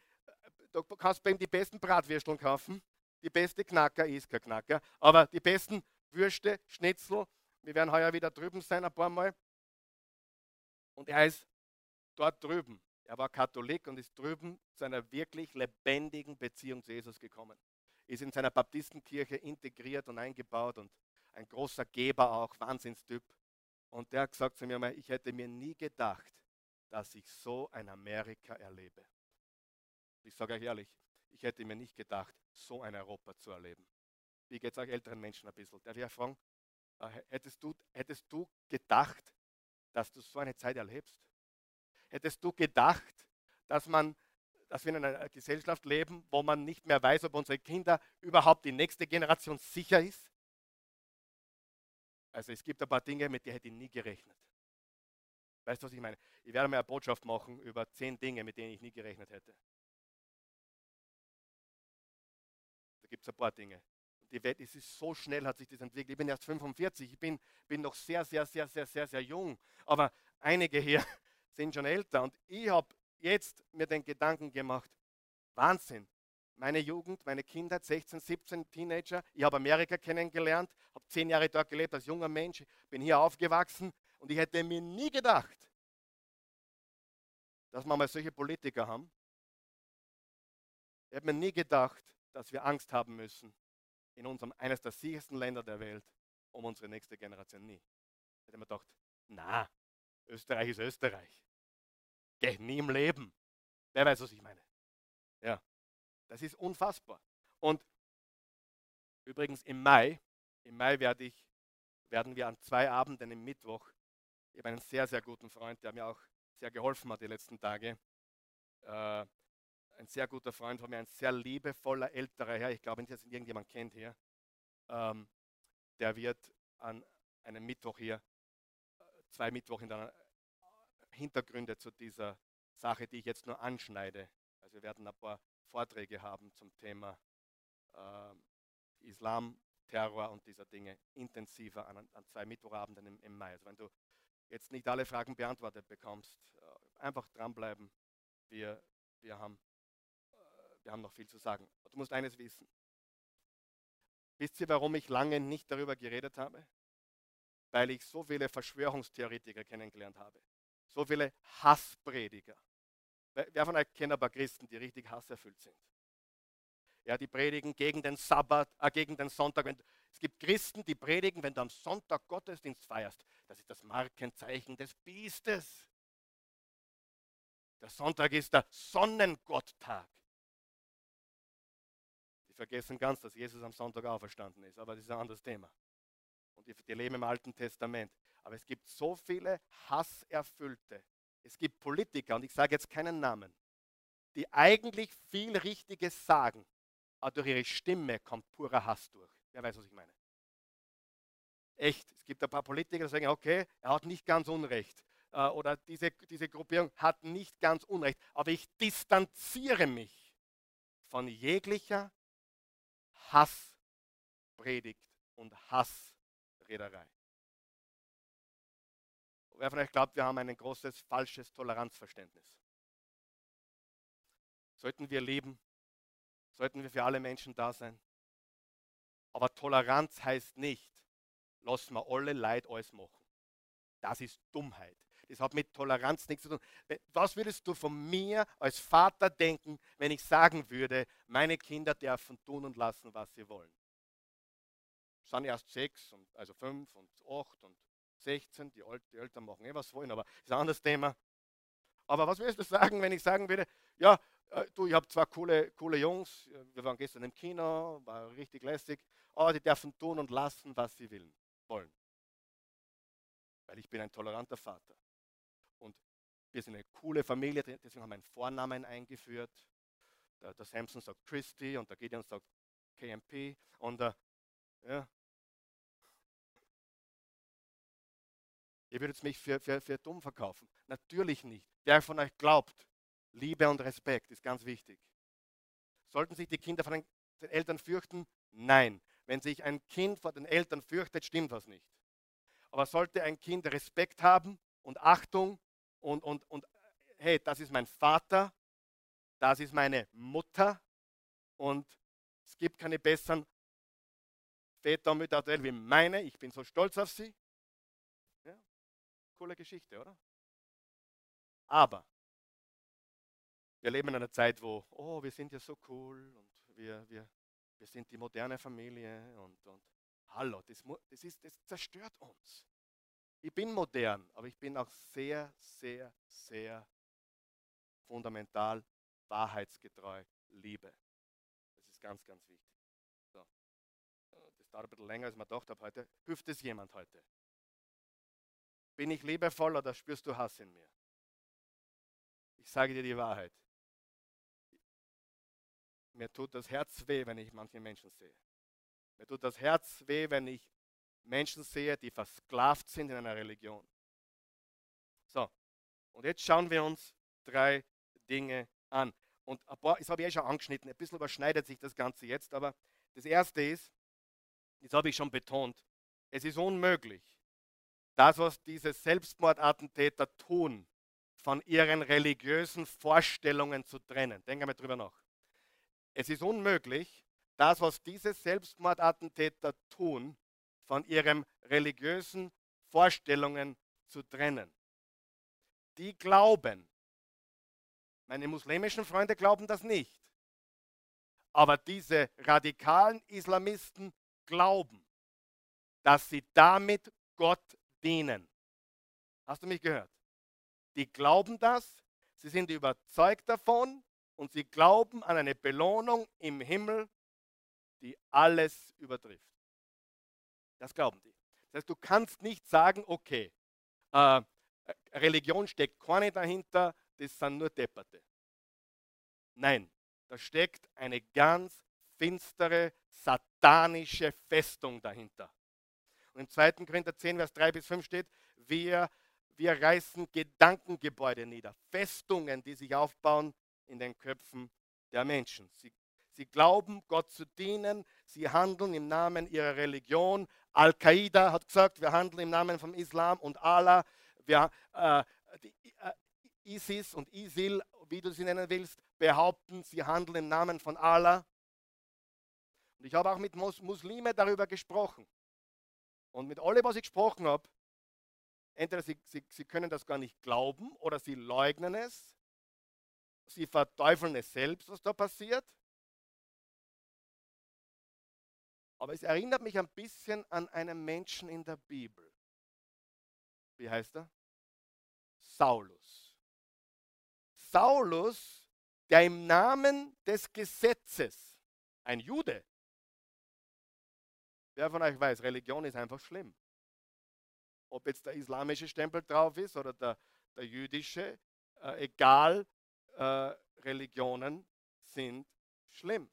du kannst bei ihm die besten Bratwürsteln kaufen, die beste Knacker ist kein Knacker, aber die besten Würste, Schnitzel, wir werden heuer wieder drüben sein, ein paar Mal. Und er ist dort drüben. Er war Katholik und ist drüben zu einer wirklich lebendigen Beziehung zu Jesus gekommen. Ist in seiner Baptistenkirche integriert und eingebaut und ein großer Geber auch, Wahnsinnstyp. Und der hat gesagt zu mir mal, ich hätte mir nie gedacht, dass ich so ein Amerika erlebe. Ich sage euch ehrlich, ich hätte mir nicht gedacht, so ein Europa zu erleben. Wie geht es euch älteren Menschen ein bisschen? Darf ich fragen, äh, hättest du, hättest du gedacht, dass du so eine Zeit erlebst? Hättest du gedacht, dass, man, dass wir in einer Gesellschaft leben, wo man nicht mehr weiß, ob unsere Kinder überhaupt die nächste Generation sicher ist? Also es gibt ein paar Dinge, mit denen hätte ich nie gerechnet. Weißt du, was ich meine? Ich werde mal eine Botschaft machen über zehn Dinge, mit denen ich nie gerechnet hätte. Da gibt es ein paar Dinge. Die Welt, es ist so schnell, hat sich das entwickelt. Ich bin erst 45, ich bin, bin noch sehr, sehr, sehr, sehr, sehr, sehr jung. Aber einige hier [laughs] sind schon älter. Und ich habe jetzt mir den Gedanken gemacht, Wahnsinn. Meine Jugend, meine Kindheit, 16, 17, Teenager. Ich habe Amerika kennengelernt, habe zehn Jahre dort gelebt als junger Mensch, bin hier aufgewachsen und ich hätte mir nie gedacht, dass wir mal solche Politiker haben. Ich hätte mir nie gedacht, dass wir Angst haben müssen in unserem eines der sichersten Länder der Welt um unsere nächste Generation. Nie. Ich hätte mir gedacht, na, Österreich ist Österreich. Geh nie im Leben. Wer weiß, was ich meine. Ja, das ist unfassbar. Und übrigens im Mai, im Mai werde ich, werden wir an zwei Abenden im Mittwoch, ich habe einen sehr, sehr guten Freund, der mir auch sehr geholfen hat die letzten Tage. Äh, ein sehr guter Freund von mir, ein sehr liebevoller älterer Herr, ich glaube nicht, dass ihn irgendjemand kennt hier, ähm, der wird an einem Mittwoch hier, äh, zwei Mittwoch in der Hintergründe zu dieser Sache, die ich jetzt nur anschneide. Also wir werden ein paar Vorträge haben zum Thema äh, Islam, Terror und dieser Dinge intensiver an, an zwei Mittwochabenden im, im, Mai. Also wenn du jetzt nicht alle Fragen beantwortet bekommst, äh, einfach dranbleiben. Wir, wir, haben, äh, wir haben noch viel zu sagen. Du musst eines wissen. Wisst ihr, warum ich lange nicht darüber geredet habe? Weil ich so viele Verschwörungstheoretiker kennengelernt habe so viele Hassprediger. Wer von euch kennt ein paar Christen, die richtig hasserfüllt sind? Ja, die predigen gegen den Sabbat, äh, gegen den Sonntag. Es gibt Christen, die predigen, wenn du am Sonntag Gottesdienst feierst. Das ist das Markenzeichen des Biestes. Der Sonntag ist der Sonnengotttag. Die vergessen ganz, dass Jesus am Sonntag auferstanden ist, aber das ist ein anderes Thema. Und die, die leben im Alten Testament. Aber es gibt so viele Hasserfüllte. Es gibt Politiker, und ich sage jetzt keinen Namen, die eigentlich viel Richtiges sagen, aber durch ihre Stimme kommt purer Hass durch. Wer weiß, was ich meine? Echt, es gibt ein paar Politiker, die sagen, okay, er hat nicht ganz Unrecht. Äh, oder diese, diese Gruppierung hat nicht ganz Unrecht. Aber ich distanziere mich von jeglicher Hasspredigt und Hassrederei. Wer von euch glaubt, wir haben ein großes falsches Toleranzverständnis? Sollten wir lieben? Sollten wir für alle Menschen da sein? Aber Toleranz heißt nicht, lassen wir alle Leid alles machen. Das ist Dummheit. Das hat mit Toleranz nichts zu tun. Was würdest du von mir als Vater denken, wenn ich sagen würde, meine Kinder dürfen tun und lassen, was sie wollen? Es sind erst sechs, und, also fünf und acht und 16, die, Alt, die Eltern machen eh was wollen, aber ist ein anderes Thema. Aber was würdest du sagen, wenn ich sagen würde, ja, äh, du, ich habe zwei coole, coole Jungs, wir waren gestern im Kino, war richtig lässig, aber die dürfen tun und lassen, was sie will, wollen. Weil ich bin ein toleranter Vater. Und wir sind eine coole Familie, deswegen haben wir einen Vornamen eingeführt. Der, der Samson sagt Christy und der Gideon sagt KMP. Und äh, ja, Ihr würdet mich für, für, für dumm verkaufen. Natürlich nicht. Wer von euch glaubt, Liebe und Respekt ist ganz wichtig. Sollten sich die Kinder von den, Eltern fürchten? Nein. Wenn sich ein Kind vor den Eltern fürchtet, stimmt was nicht. Aber sollte ein Kind Respekt haben und Achtung und, und, und hey, das ist mein Vater, das ist meine Mutter und Es gibt keine besseren Väter und Mütter wie meine. Ich bin so stolz auf sie. Coole Geschichte, oder? Aber wir leben in einer Zeit, wo, oh, wir sind ja so cool und wir, wir, wir sind die moderne Familie und, und hallo, das, das, ist, das zerstört uns. Ich bin modern, aber ich bin auch sehr, sehr, sehr fundamental, wahrheitsgetreu, Liebe. Das ist ganz, ganz wichtig. So. Das dauert ein bisschen länger, als man gedacht habe heute. Hilft es jemand heute? Bin ich liebevoll oder spürst du Hass in mir? Ich sage dir die Wahrheit. Mir tut das Herz weh, wenn ich manche Menschen sehe. Mir tut das Herz weh, wenn ich Menschen sehe, die versklavt sind in einer Religion. So, und jetzt schauen wir uns drei Dinge an. Und ein paar, das habe ich eh schon angeschnitten, ein bisschen überschneidet sich das Ganze jetzt, aber das erste ist, das habe ich schon betont, es ist unmöglich, das, was diese Selbstmordattentäter tun, von ihren religiösen Vorstellungen zu trennen. Denken wir drüber nach. Es ist unmöglich, das, was diese Selbstmordattentäter tun, von ihren religiösen Vorstellungen zu trennen. Die glauben, meine muslimischen Freunde glauben das nicht, aber diese radikalen Islamisten glauben, dass sie damit Gott dienen. Hast du mich gehört? Die glauben das, sie sind überzeugt davon und sie glauben an eine Belohnung im Himmel, die alles übertrifft. Das glauben die. Das heißt, du kannst nicht sagen, okay, äh, Religion steckt keine dahinter, das sind nur Depperte. Nein, da steckt eine ganz finstere, satanische Festung dahinter. Und im 2. Korinther 10, Vers 3 bis 5 steht, wir, wir reißen Gedankengebäude nieder, Festungen, die sich aufbauen in den Köpfen der Menschen. Sie, sie glauben, Gott zu dienen, sie handeln im Namen ihrer Religion, Al-Qaida hat gesagt, wir handeln im Namen vom Islam und Allah. Wir, äh, die, äh, ISIS und ISIL, wie du sie nennen willst, behaupten, sie handeln im Namen von Allah. Und ich habe auch mit Mus Muslime darüber gesprochen. Und mit allem, was ich gesprochen habe, entweder sie, sie, sie können das gar nicht glauben oder sie leugnen es. Sie verteufeln es selbst, was da passiert. Aber es erinnert mich ein bisschen an einen Menschen in der Bibel. Wie heißt er? Saulus. Saulus, der im Namen des Gesetzes, ein Jude, wer von euch weiß, Religion ist einfach schlimm. Ob jetzt der islamische Stempel drauf ist oder der, der jüdische, äh, egal, äh, Religionen sind schlimm.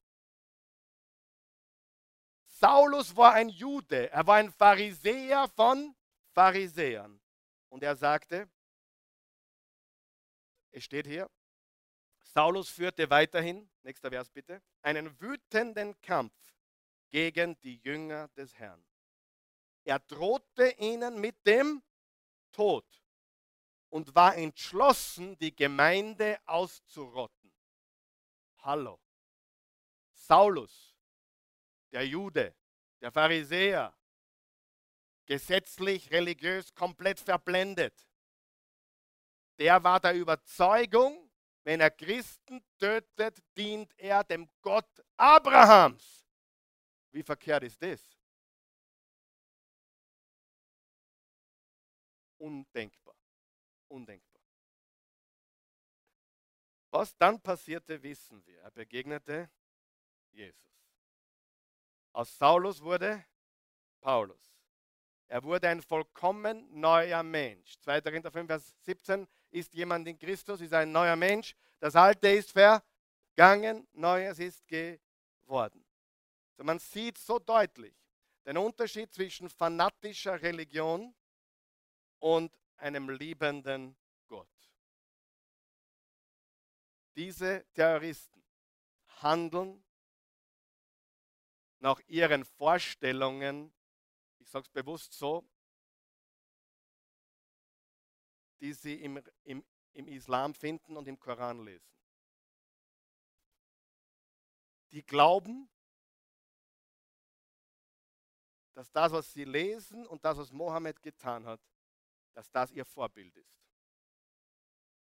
Saulus war ein Jude, er war ein Pharisäer von Pharisäern. Und er sagte, es steht hier, Saulus führte weiterhin, nächster Vers bitte, einen wütenden Kampf gegen die Jünger des Herrn. Er drohte ihnen mit dem Tod und war entschlossen, die Gemeinde auszurotten. Hallo. Saulus der Jude, der Pharisäer, gesetzlich, religiös komplett verblendet. Der war der Überzeugung, wenn er Christen tötet, dient er dem Gott Abrahams. Wie verkehrt ist das? Undenkbar. Undenkbar. Was dann passierte, wissen wir. Er begegnete Jesus. Aus Saulus wurde Paulus. Er wurde ein vollkommen neuer Mensch. 2. Korinther 5, Vers 17 ist jemand in Christus, ist ein neuer Mensch. Das Alte ist vergangen, Neues ist geworden. Man sieht so deutlich den Unterschied zwischen fanatischer Religion und einem liebenden Gott. Diese Terroristen handeln nach ihren Vorstellungen, ich sage es bewusst so, die sie im, im, im Islam finden und im Koran lesen. Die glauben, dass das, was sie lesen und das, was Mohammed getan hat, dass das ihr Vorbild ist.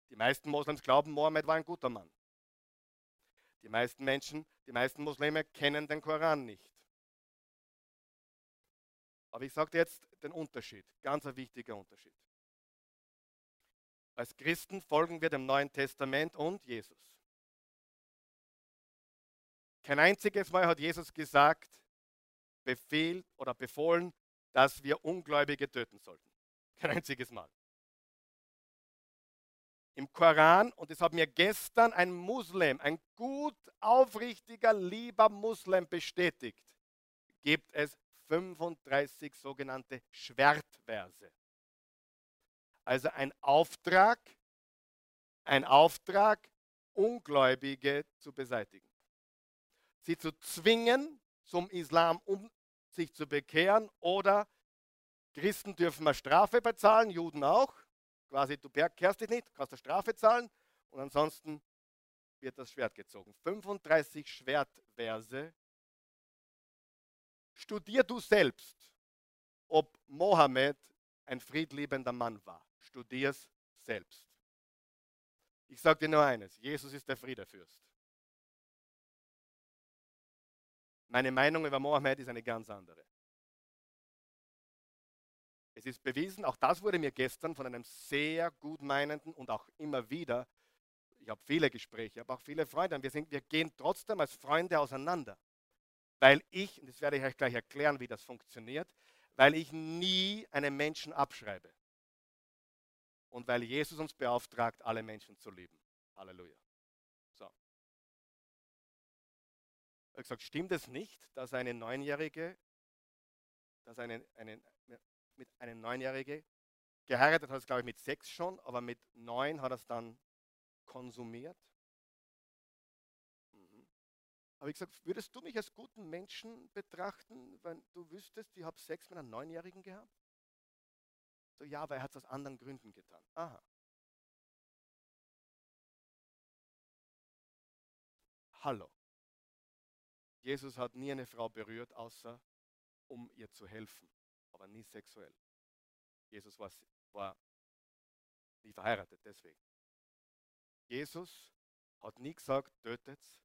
Die meisten Moslems glauben, Mohammed war ein guter Mann. Die meisten Menschen, die meisten Muslime kennen den Koran nicht. Aber ich sage jetzt den Unterschied, ganz ein wichtiger Unterschied. Als Christen folgen wir dem Neuen Testament und Jesus. Kein einziges Mal hat Jesus gesagt, befehlt oder befohlen, dass wir Ungläubige töten sollten. [laughs] Kein einziges Mal. Im Koran, und das hat mir gestern ein Muslim, ein gut, aufrichtiger, lieber Muslim bestätigt, gibt es 35 sogenannte Schwertverse. Also ein Auftrag, ein Auftrag, Ungläubige zu beseitigen. Sie zu zwingen, zum Islam um sich zu bekehren oder Christen dürfen eine Strafe bezahlen, Juden auch. Quasi, du bekehrst dich nicht, kannst eine Strafe zahlen und ansonsten wird das Schwert gezogen. 35 Schwertverse Studier du selbst, ob Mohammed ein friedliebender Mann war. Studier es selbst. Ich sage dir nur eines, Jesus ist der Friedefürst. Meine Meinung über Mohammed ist eine ganz andere. Es ist bewiesen, auch das wurde mir gestern von einem sehr gutmeinenden und auch immer wieder, ich habe viele Gespräche, aber auch viele Freunde, wir, sind, wir gehen trotzdem als Freunde auseinander weil ich, und das werde ich euch gleich erklären, wie das funktioniert, weil ich nie einen Menschen abschreibe. Und weil Jesus uns beauftragt, alle Menschen zu lieben. Halleluja. Ich habe gesagt, stimmt es nicht, dass eine Neunjährige, dass eine, eine, mit einem Neunjährige geheiratet hat, glaube ich, mit sechs schon, aber mit neun hat er es dann konsumiert? habe ich gesagt, würdest du mich als guten Menschen betrachten, wenn du wüsstest, ich habe Sex mit einem Neunjährigen gehabt? So, ja, weil er hat es aus anderen Gründen getan. Aha. Hallo. Jesus hat nie eine Frau berührt, außer um ihr zu helfen, aber nie sexuell. Jesus war, war nie verheiratet, deswegen. Jesus hat nie gesagt, tötet's,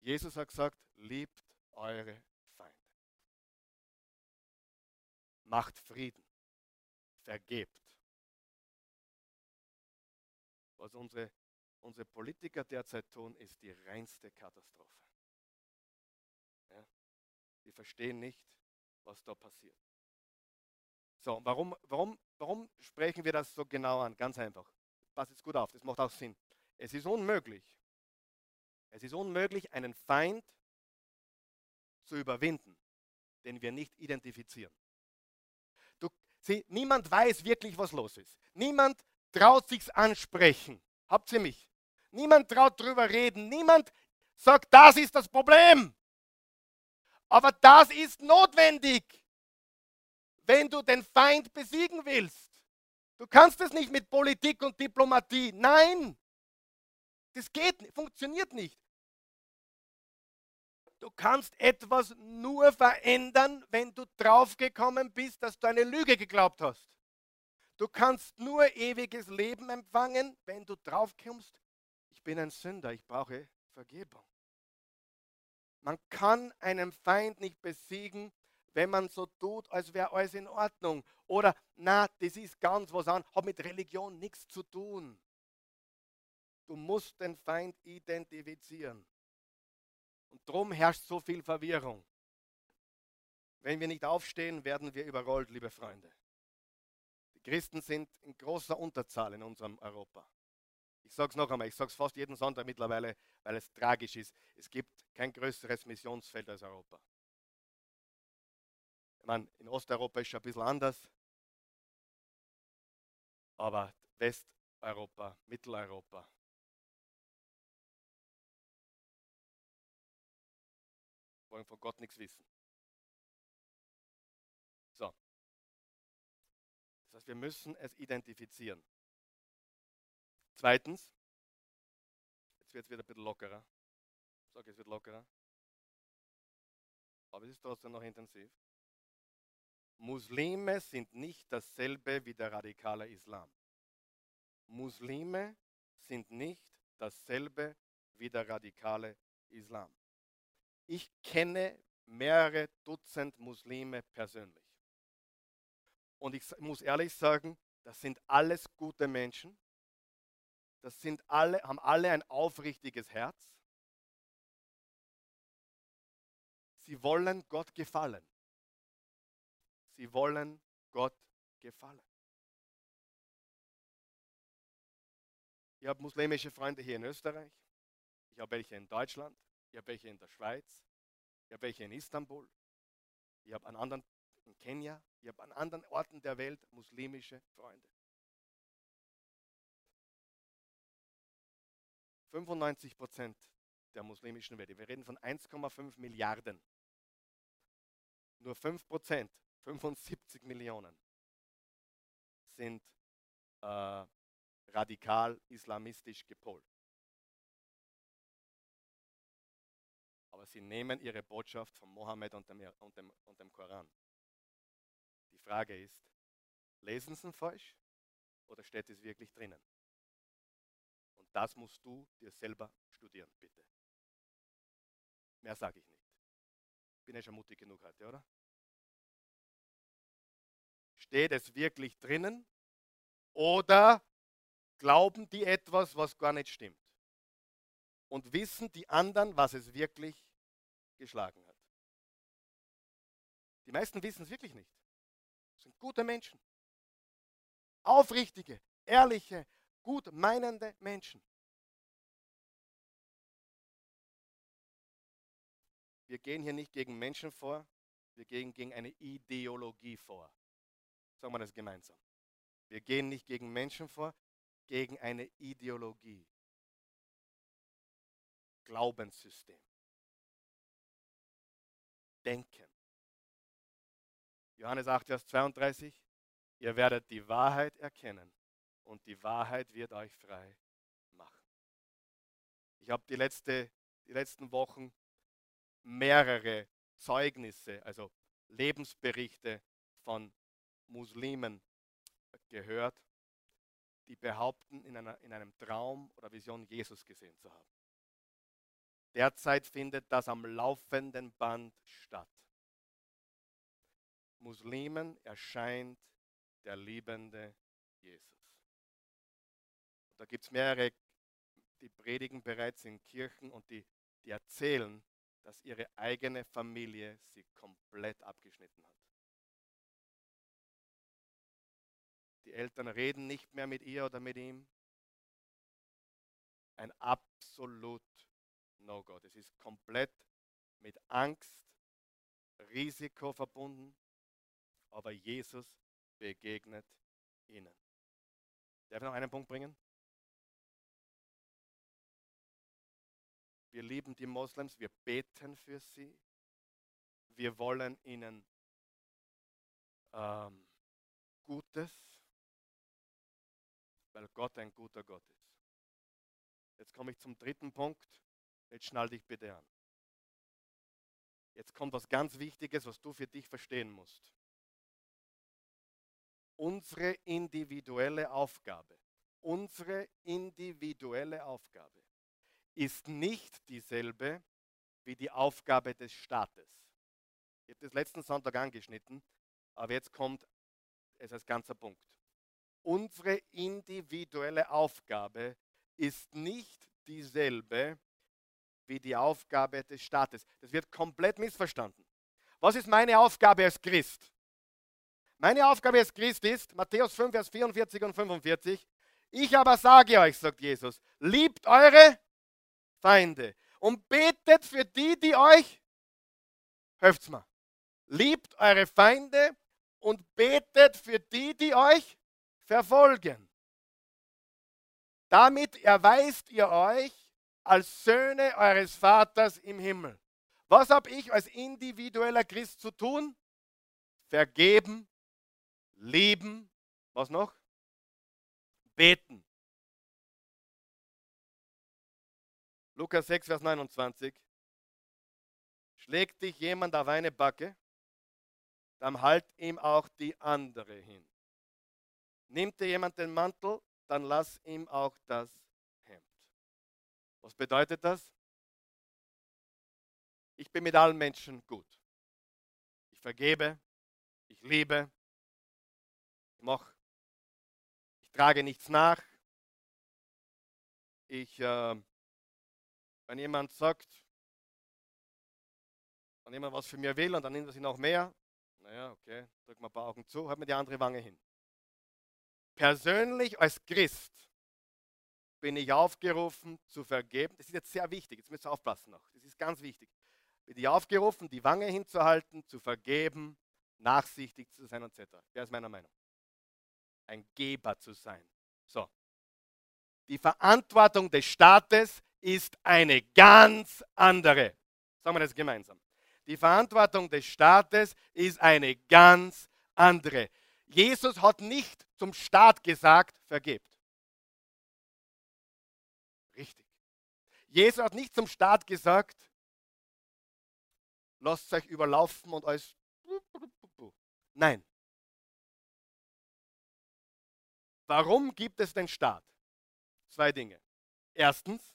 Jesus hat gesagt, liebt eure Feinde. Macht Frieden. Vergebt. Was unsere, unsere Politiker derzeit tun, ist die reinste Katastrophe. Die verstehen nicht, was da passiert. So, warum, warum, warum sprechen wir das so genau an? Ganz einfach. Pass jetzt gut auf, das macht auch Sinn. Es ist unmöglich, es ist unmöglich, einen Feind zu überwinden, den wir nicht identifizieren. Du, sie, niemand weiß wirklich, was los ist. Niemand traut sich's ansprechen. Habt ihr mich? Niemand traut drüber reden. Niemand sagt, das ist das Problem. Aber das ist notwendig, wenn du den Feind besiegen willst. Du kannst es nicht mit Politik und Diplomatie. Nein, das geht, funktioniert nicht. Du kannst etwas nur verändern, wenn du draufgekommen bist, dass du eine Lüge geglaubt hast. Du kannst nur ewiges Leben empfangen, wenn du draufkommst, ich bin ein Sünder, ich brauche Vergebung. Man kann einen Feind nicht besiegen, wenn man so tut, als wäre alles in Ordnung. Oder, na, das ist ganz was an, hat mit Religion nichts zu tun. Du musst den Feind identifizieren. Und darum herrscht so viel Verwirrung. Wenn wir nicht aufstehen, werden wir überrollt, liebe Freunde. Die Christen sind in großer Unterzahl in unserem Europa. Ich sage es noch einmal, ich sage es fast jeden Sonntag mittlerweile, weil es tragisch ist. Es gibt kein größeres Missionsfeld als Europa. Ich meine, in Osteuropa ist es ein bisschen anders, aber Westeuropa, Mitteleuropa, wollen von Gott nichts wissen. So. Das heißt, wir müssen es identifizieren. Zweitens, jetzt wird es wieder ein bisschen lockerer. Ich sage, es wird lockerer. Aber es ist trotzdem noch intensiv. Muslime sind nicht dasselbe wie der radikale Islam. Muslime sind nicht dasselbe wie der radikale Islam. Ich kenne mehrere Dutzend Muslime persönlich. Und ich muss ehrlich sagen, das sind alles gute Menschen. Das sind alle, haben alle ein aufrichtiges Herz. Sie wollen Gott gefallen. Sie wollen Gott gefallen. Ich habe muslimische Freunde hier in Österreich. Ich habe welche in Deutschland. Ich habe welche in der Schweiz. Ich habe welche in Istanbul. Ich habe an anderen in Kenia. Ich habe an anderen Orten der Welt muslimische Freunde. 95 Prozent der muslimischen Welt, wir reden von 1,5 Milliarden, nur 5 Prozent, 75 Millionen, sind äh, radikal islamistisch gepolt. Aber sie nehmen ihre Botschaft von Mohammed und dem, und dem, und dem Koran. Die Frage ist, lesen sie ihn falsch oder steht es wirklich drinnen? Das musst du dir selber studieren, bitte. Mehr sage ich nicht. Bin ja schon mutig genug heute, oder? Steht es wirklich drinnen oder glauben die etwas, was gar nicht stimmt? Und wissen die anderen, was es wirklich geschlagen hat? Die meisten wissen es wirklich nicht. Das sind gute Menschen. Aufrichtige, ehrliche, gut meinende Menschen. Wir gehen hier nicht gegen Menschen vor, wir gehen gegen eine Ideologie vor. Sagen wir das gemeinsam. Wir gehen nicht gegen Menschen vor, gegen eine Ideologie. Glaubenssystem. Denken. Johannes 8, Vers 32. Ihr werdet die Wahrheit erkennen und die Wahrheit wird euch frei machen. Ich habe die, letzte, die letzten Wochen mehrere Zeugnisse, also Lebensberichte von Muslimen gehört, die behaupten, in, einer, in einem Traum oder Vision Jesus gesehen zu haben. Derzeit findet das am laufenden Band statt. Muslimen erscheint der liebende Jesus. Da gibt es mehrere, die predigen bereits in Kirchen und die, die erzählen, dass ihre eigene Familie sie komplett abgeschnitten hat. Die Eltern reden nicht mehr mit ihr oder mit ihm. Ein absolut No-Go. Das ist komplett mit Angst, Risiko verbunden, aber Jesus begegnet ihnen. Darf ich noch einen Punkt bringen? Wir lieben die Moslems, wir beten für sie. Wir wollen ihnen ähm, Gutes, weil Gott ein guter Gott ist. Jetzt komme ich zum dritten Punkt. Jetzt schnall dich bitte an. Jetzt kommt was ganz Wichtiges, was du für dich verstehen musst. Unsere individuelle Aufgabe, unsere individuelle Aufgabe ist nicht dieselbe wie die Aufgabe des Staates. Ich habe das letzten Sonntag angeschnitten, aber jetzt kommt es als ganzer Punkt. Unsere individuelle Aufgabe ist nicht dieselbe wie die Aufgabe des Staates. Das wird komplett missverstanden. Was ist meine Aufgabe als Christ? Meine Aufgabe als Christ ist, Matthäus 5, Vers 44 und 45, ich aber sage euch, sagt Jesus, liebt eure Feinde und betet für die, die euch, helft's mal, liebt eure Feinde und betet für die, die euch verfolgen. Damit erweist ihr euch als Söhne eures Vaters im Himmel. Was habe ich als individueller Christ zu tun? Vergeben, lieben, was noch? Beten. Lukas 6, Vers 29. Schlägt dich jemand auf eine Backe, dann halt ihm auch die andere hin. Nimmt dir jemand den Mantel, dann lass ihm auch das Hemd. Was bedeutet das? Ich bin mit allen Menschen gut. Ich vergebe, ich liebe, ich mache, ich trage nichts nach. Ich, äh, wenn jemand sagt, wenn jemand was für mir will und dann nimmt er sich noch mehr, naja, okay, drück mal ein paar Augen zu, halt mir die andere Wange hin. Persönlich als Christ bin ich aufgerufen zu vergeben. Das ist jetzt sehr wichtig, jetzt müsst ihr aufpassen noch. Das ist ganz wichtig. Bin ich aufgerufen, die Wange hinzuhalten, zu vergeben, nachsichtig zu sein etc. Wer ist meiner Meinung? Ein Geber zu sein. So. Die Verantwortung des Staates ist eine ganz andere. Sagen wir das gemeinsam. Die Verantwortung des Staates ist eine ganz andere. Jesus hat nicht zum Staat gesagt, vergebt. Richtig. Jesus hat nicht zum Staat gesagt, lasst euch überlaufen und alles. Nein. Warum gibt es den Staat? Zwei Dinge. Erstens,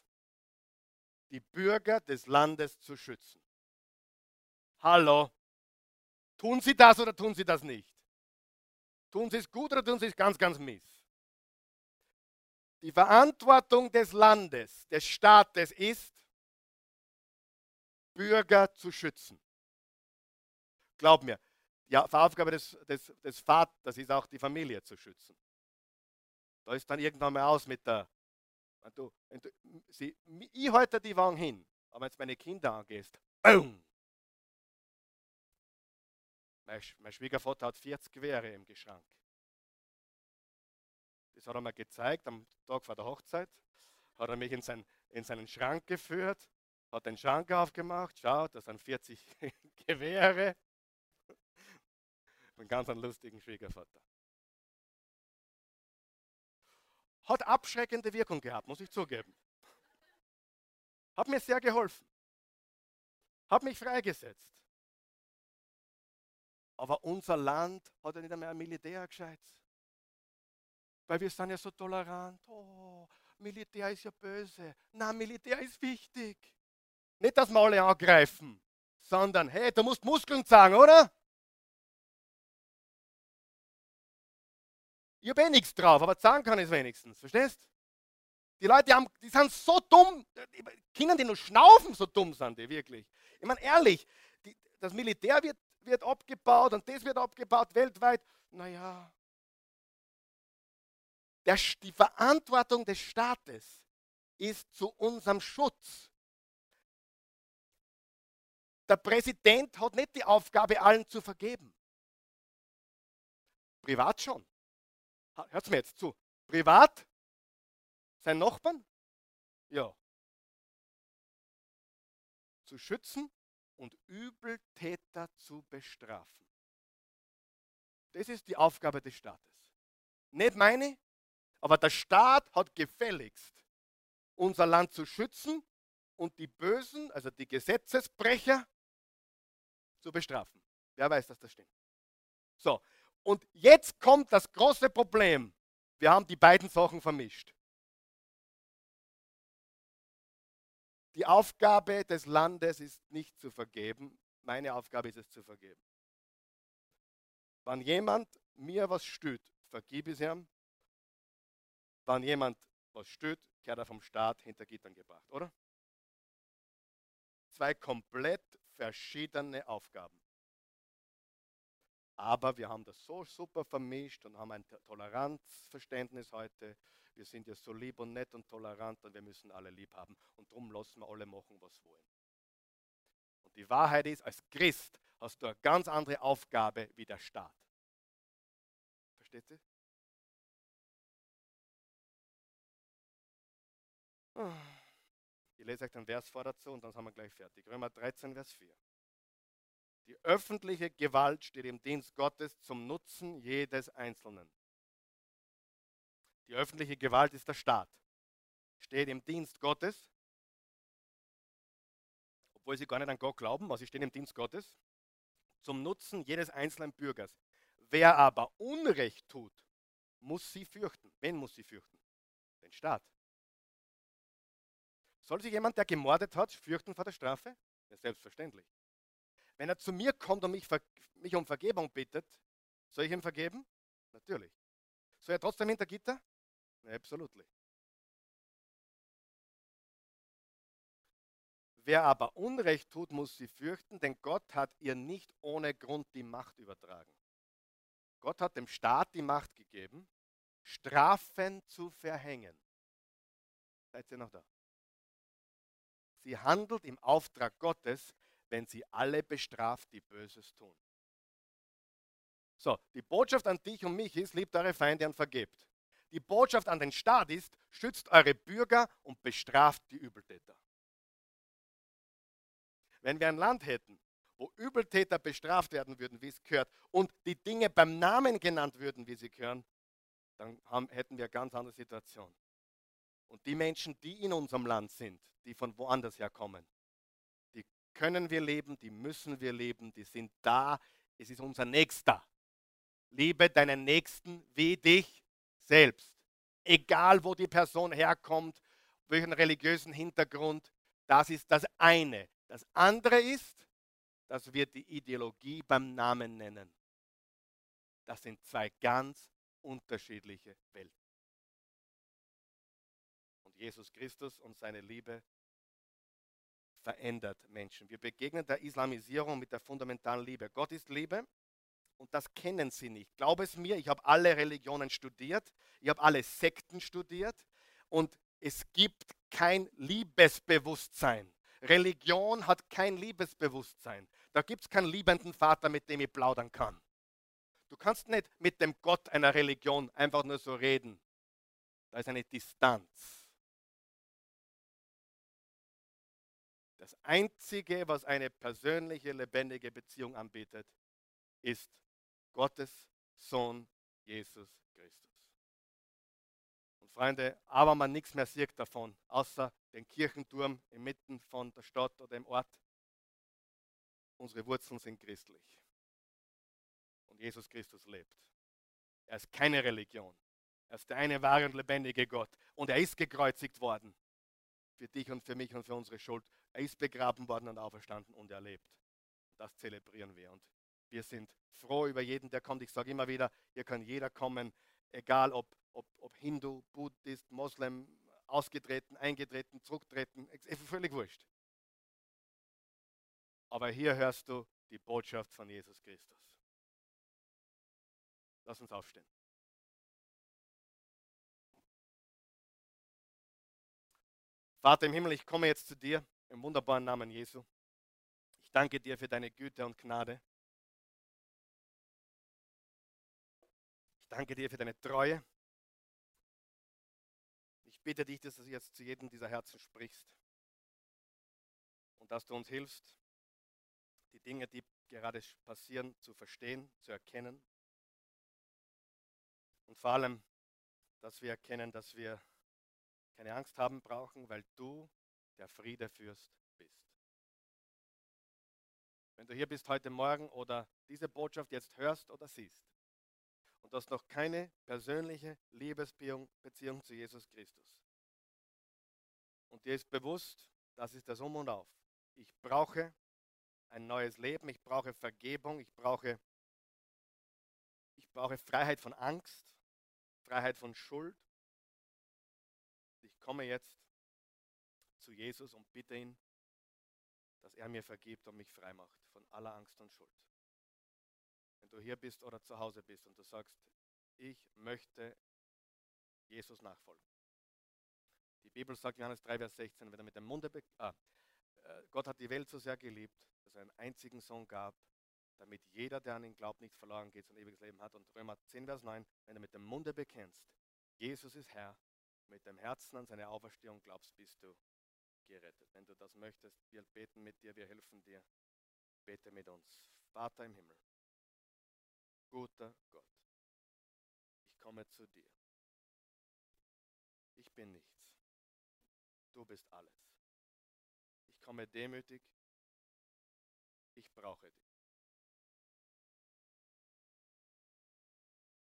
die Bürger des Landes zu schützen. Hallo. Tun Sie das oder tun Sie das nicht? Tun Sie es gut oder tun Sie es ganz, ganz mies? Die Verantwortung des Landes, des Staates ist, Bürger zu schützen. Glaub mir, die Aufgabe des, des, des Vaters ist auch, die Familie zu schützen. Da ist dann irgendwann mal aus mit der. Wenn du, wenn du, sie, ich halte die Wange hin, aber wenn du meine Kinder angehst, boom, mein, mein Schwiegervater hat 40 Gewehre im Geschrank. Das hat er mir gezeigt am Tag vor der Hochzeit. Hat er mich in, sein, in seinen Schrank geführt, hat den Schrank aufgemacht. Schau, das sind 40 [laughs] Gewehre. Einen ganz einen lustigen Schwiegervater. Hat abschreckende Wirkung gehabt, muss ich zugeben. Hat mir sehr geholfen. Hat mich freigesetzt. Aber unser Land hat ja nicht einmal ein Militär gescheit. Weil wir sind ja so tolerant. Oh, Militär ist ja böse. Na, Militär ist wichtig. Nicht, dass wir alle angreifen, sondern, hey, du musst Muskeln zeigen, oder? Ich habe eh nichts drauf, aber sagen kann ich es wenigstens. Verstehst? Die Leute haben, die sind so dumm. Kinder, die nur schnaufen, so dumm sind die wirklich. Ich meine, ehrlich, die, das Militär wird wird abgebaut und das wird abgebaut weltweit. Naja, der, die Verantwortung des Staates ist zu unserem Schutz. Der Präsident hat nicht die Aufgabe, allen zu vergeben. Privat schon. Hört mir jetzt zu. Privat? Sein Nachbarn? Ja. Zu schützen und Übeltäter zu bestrafen. Das ist die Aufgabe des Staates. Nicht meine, aber der Staat hat gefälligst, unser Land zu schützen und die Bösen, also die Gesetzesbrecher, zu bestrafen. Wer weiß, dass das stimmt. So, und jetzt kommt das große Problem. Wir haben die beiden Sachen vermischt. Die Aufgabe des Landes ist nicht zu vergeben. Meine Aufgabe ist es zu vergeben. Wenn jemand mir was stört, vergib es ihm. Wenn jemand was stört, kehrt er vom Staat hinter Gittern gebracht, oder? Zwei komplett verschiedene Aufgaben. Aber wir haben das so super vermischt und haben ein Toleranzverständnis heute. Wir sind ja so lieb und nett und tolerant und wir müssen alle lieb haben. Und darum lassen wir alle machen, was wollen. Und die Wahrheit ist, als Christ hast du eine ganz andere Aufgabe wie der Staat. Versteht ihr? Ich lese euch den Vers vor dazu und dann sind wir gleich fertig. Römer 13, Vers 4. Die öffentliche Gewalt steht im Dienst Gottes zum Nutzen jedes Einzelnen. Die öffentliche Gewalt ist der Staat. Steht im Dienst Gottes, obwohl sie gar nicht an Gott glauben, aber sie stehen im Dienst Gottes, zum Nutzen jedes einzelnen Bürgers. Wer aber Unrecht tut, muss sie fürchten. Wen muss sie fürchten? Den Staat. Soll sich jemand, der gemordet hat, fürchten vor der Strafe? Ja, selbstverständlich. Wenn er zu mir kommt und mich, mich um Vergebung bittet, soll ich ihm vergeben? Natürlich. Soll er trotzdem hinter Gitter? Absolut. Wer aber Unrecht tut, muss sie fürchten, denn Gott hat ihr nicht ohne Grund die Macht übertragen. Gott hat dem Staat die Macht gegeben, Strafen zu verhängen. Seid ihr noch da? Sie handelt im Auftrag Gottes, wenn sie alle bestraft, die Böses tun. So, die Botschaft an dich und mich ist, liebt eure Feinde und vergebt. Die Botschaft an den Staat ist, schützt eure Bürger und bestraft die Übeltäter. Wenn wir ein Land hätten, wo Übeltäter bestraft werden würden, wie es gehört, und die Dinge beim Namen genannt würden, wie sie gehören, dann haben, hätten wir eine ganz andere Situation. Und die Menschen, die in unserem Land sind, die von woanders herkommen, können wir leben, die müssen wir leben, die sind da. Es ist unser Nächster. Liebe deinen Nächsten wie dich selbst. Egal, wo die Person herkommt, welchen religiösen Hintergrund, das ist das eine. Das andere ist, dass wir die Ideologie beim Namen nennen. Das sind zwei ganz unterschiedliche Welten. Und Jesus Christus und seine Liebe verändert Menschen. Wir begegnen der Islamisierung mit der fundamentalen Liebe. Gott ist Liebe und das kennen sie nicht. Glaub es mir, ich habe alle Religionen studiert, ich habe alle Sekten studiert und es gibt kein Liebesbewusstsein. Religion hat kein Liebesbewusstsein. Da gibt es keinen liebenden Vater, mit dem ich plaudern kann. Du kannst nicht mit dem Gott einer Religion einfach nur so reden. Da ist eine Distanz. Das Einzige, was eine persönliche, lebendige Beziehung anbietet, ist Gottes Sohn Jesus Christus. Und Freunde, aber man nichts mehr sieht davon, außer den Kirchenturm inmitten von der Stadt oder im Ort. Unsere Wurzeln sind christlich. Und Jesus Christus lebt. Er ist keine Religion. Er ist der eine wahre und lebendige Gott. Und er ist gekreuzigt worden. Für dich und für mich und für unsere Schuld. Er ist begraben worden und auferstanden und er lebt. Das zelebrieren wir. Und wir sind froh über jeden, der kommt. Ich sage immer wieder, hier kann jeder kommen, egal ob, ob, ob Hindu, Buddhist, Moslem, ausgetreten, eingetreten, zurücktreten, ist völlig wurscht. Aber hier hörst du die Botschaft von Jesus Christus. Lass uns aufstehen. Vater im Himmel, ich komme jetzt zu dir im wunderbaren Namen Jesu. Ich danke dir für deine Güte und Gnade. Danke dir für deine Treue. Ich bitte dich, dass du jetzt zu jedem dieser Herzen sprichst und dass du uns hilfst, die Dinge, die gerade passieren, zu verstehen, zu erkennen. Und vor allem, dass wir erkennen, dass wir keine Angst haben brauchen, weil du der Friedefürst bist. Wenn du hier bist heute Morgen oder diese Botschaft jetzt hörst oder siehst, und du hast noch keine persönliche Liebesbeziehung zu Jesus Christus. Und dir ist bewusst, das ist das Um und Auf. Ich brauche ein neues Leben, ich brauche Vergebung, ich brauche, ich brauche Freiheit von Angst, Freiheit von Schuld. Komme jetzt zu Jesus und bitte ihn, dass er mir vergibt und mich frei macht von aller Angst und Schuld wenn du hier bist oder zu Hause bist und du sagst, ich möchte Jesus nachfolgen. Die Bibel sagt, Johannes 3, Vers 16, wenn er mit dem Munde, ah, äh, Gott hat die Welt so sehr geliebt, dass er einen einzigen Sohn gab, damit jeder, der an ihn glaubt, nicht verloren geht, sondern ewiges Leben hat. Und Römer 10, Vers 9, wenn du mit dem Munde bekennst, Jesus ist Herr, mit dem Herzen an seine Auferstehung glaubst, bist du gerettet. Wenn du das möchtest, wir beten mit dir, wir helfen dir. Bete mit uns. Vater im Himmel, guter Gott, ich komme zu dir. Ich bin nichts. Du bist alles. Ich komme demütig. Ich brauche dich.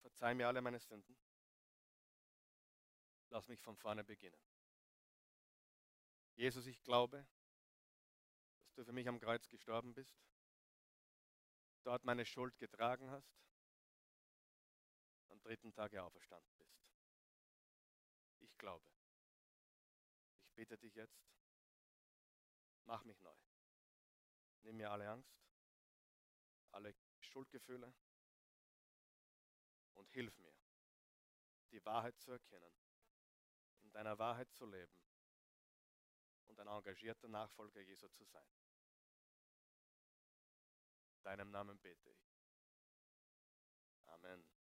Verzeih mir alle meine Sünden. Lass mich von vorne beginnen. Jesus, ich glaube, dass du für mich am Kreuz gestorben bist, dort meine Schuld getragen hast, am dritten Tage auferstanden bist. Ich glaube. Ich bitte dich jetzt, mach mich neu. Nimm mir alle Angst, alle Schuldgefühle und hilf mir, die Wahrheit zu erkennen, in deiner Wahrheit zu leben und ein engagierter Nachfolger Jesu zu sein. In deinem Namen bete ich. Amen.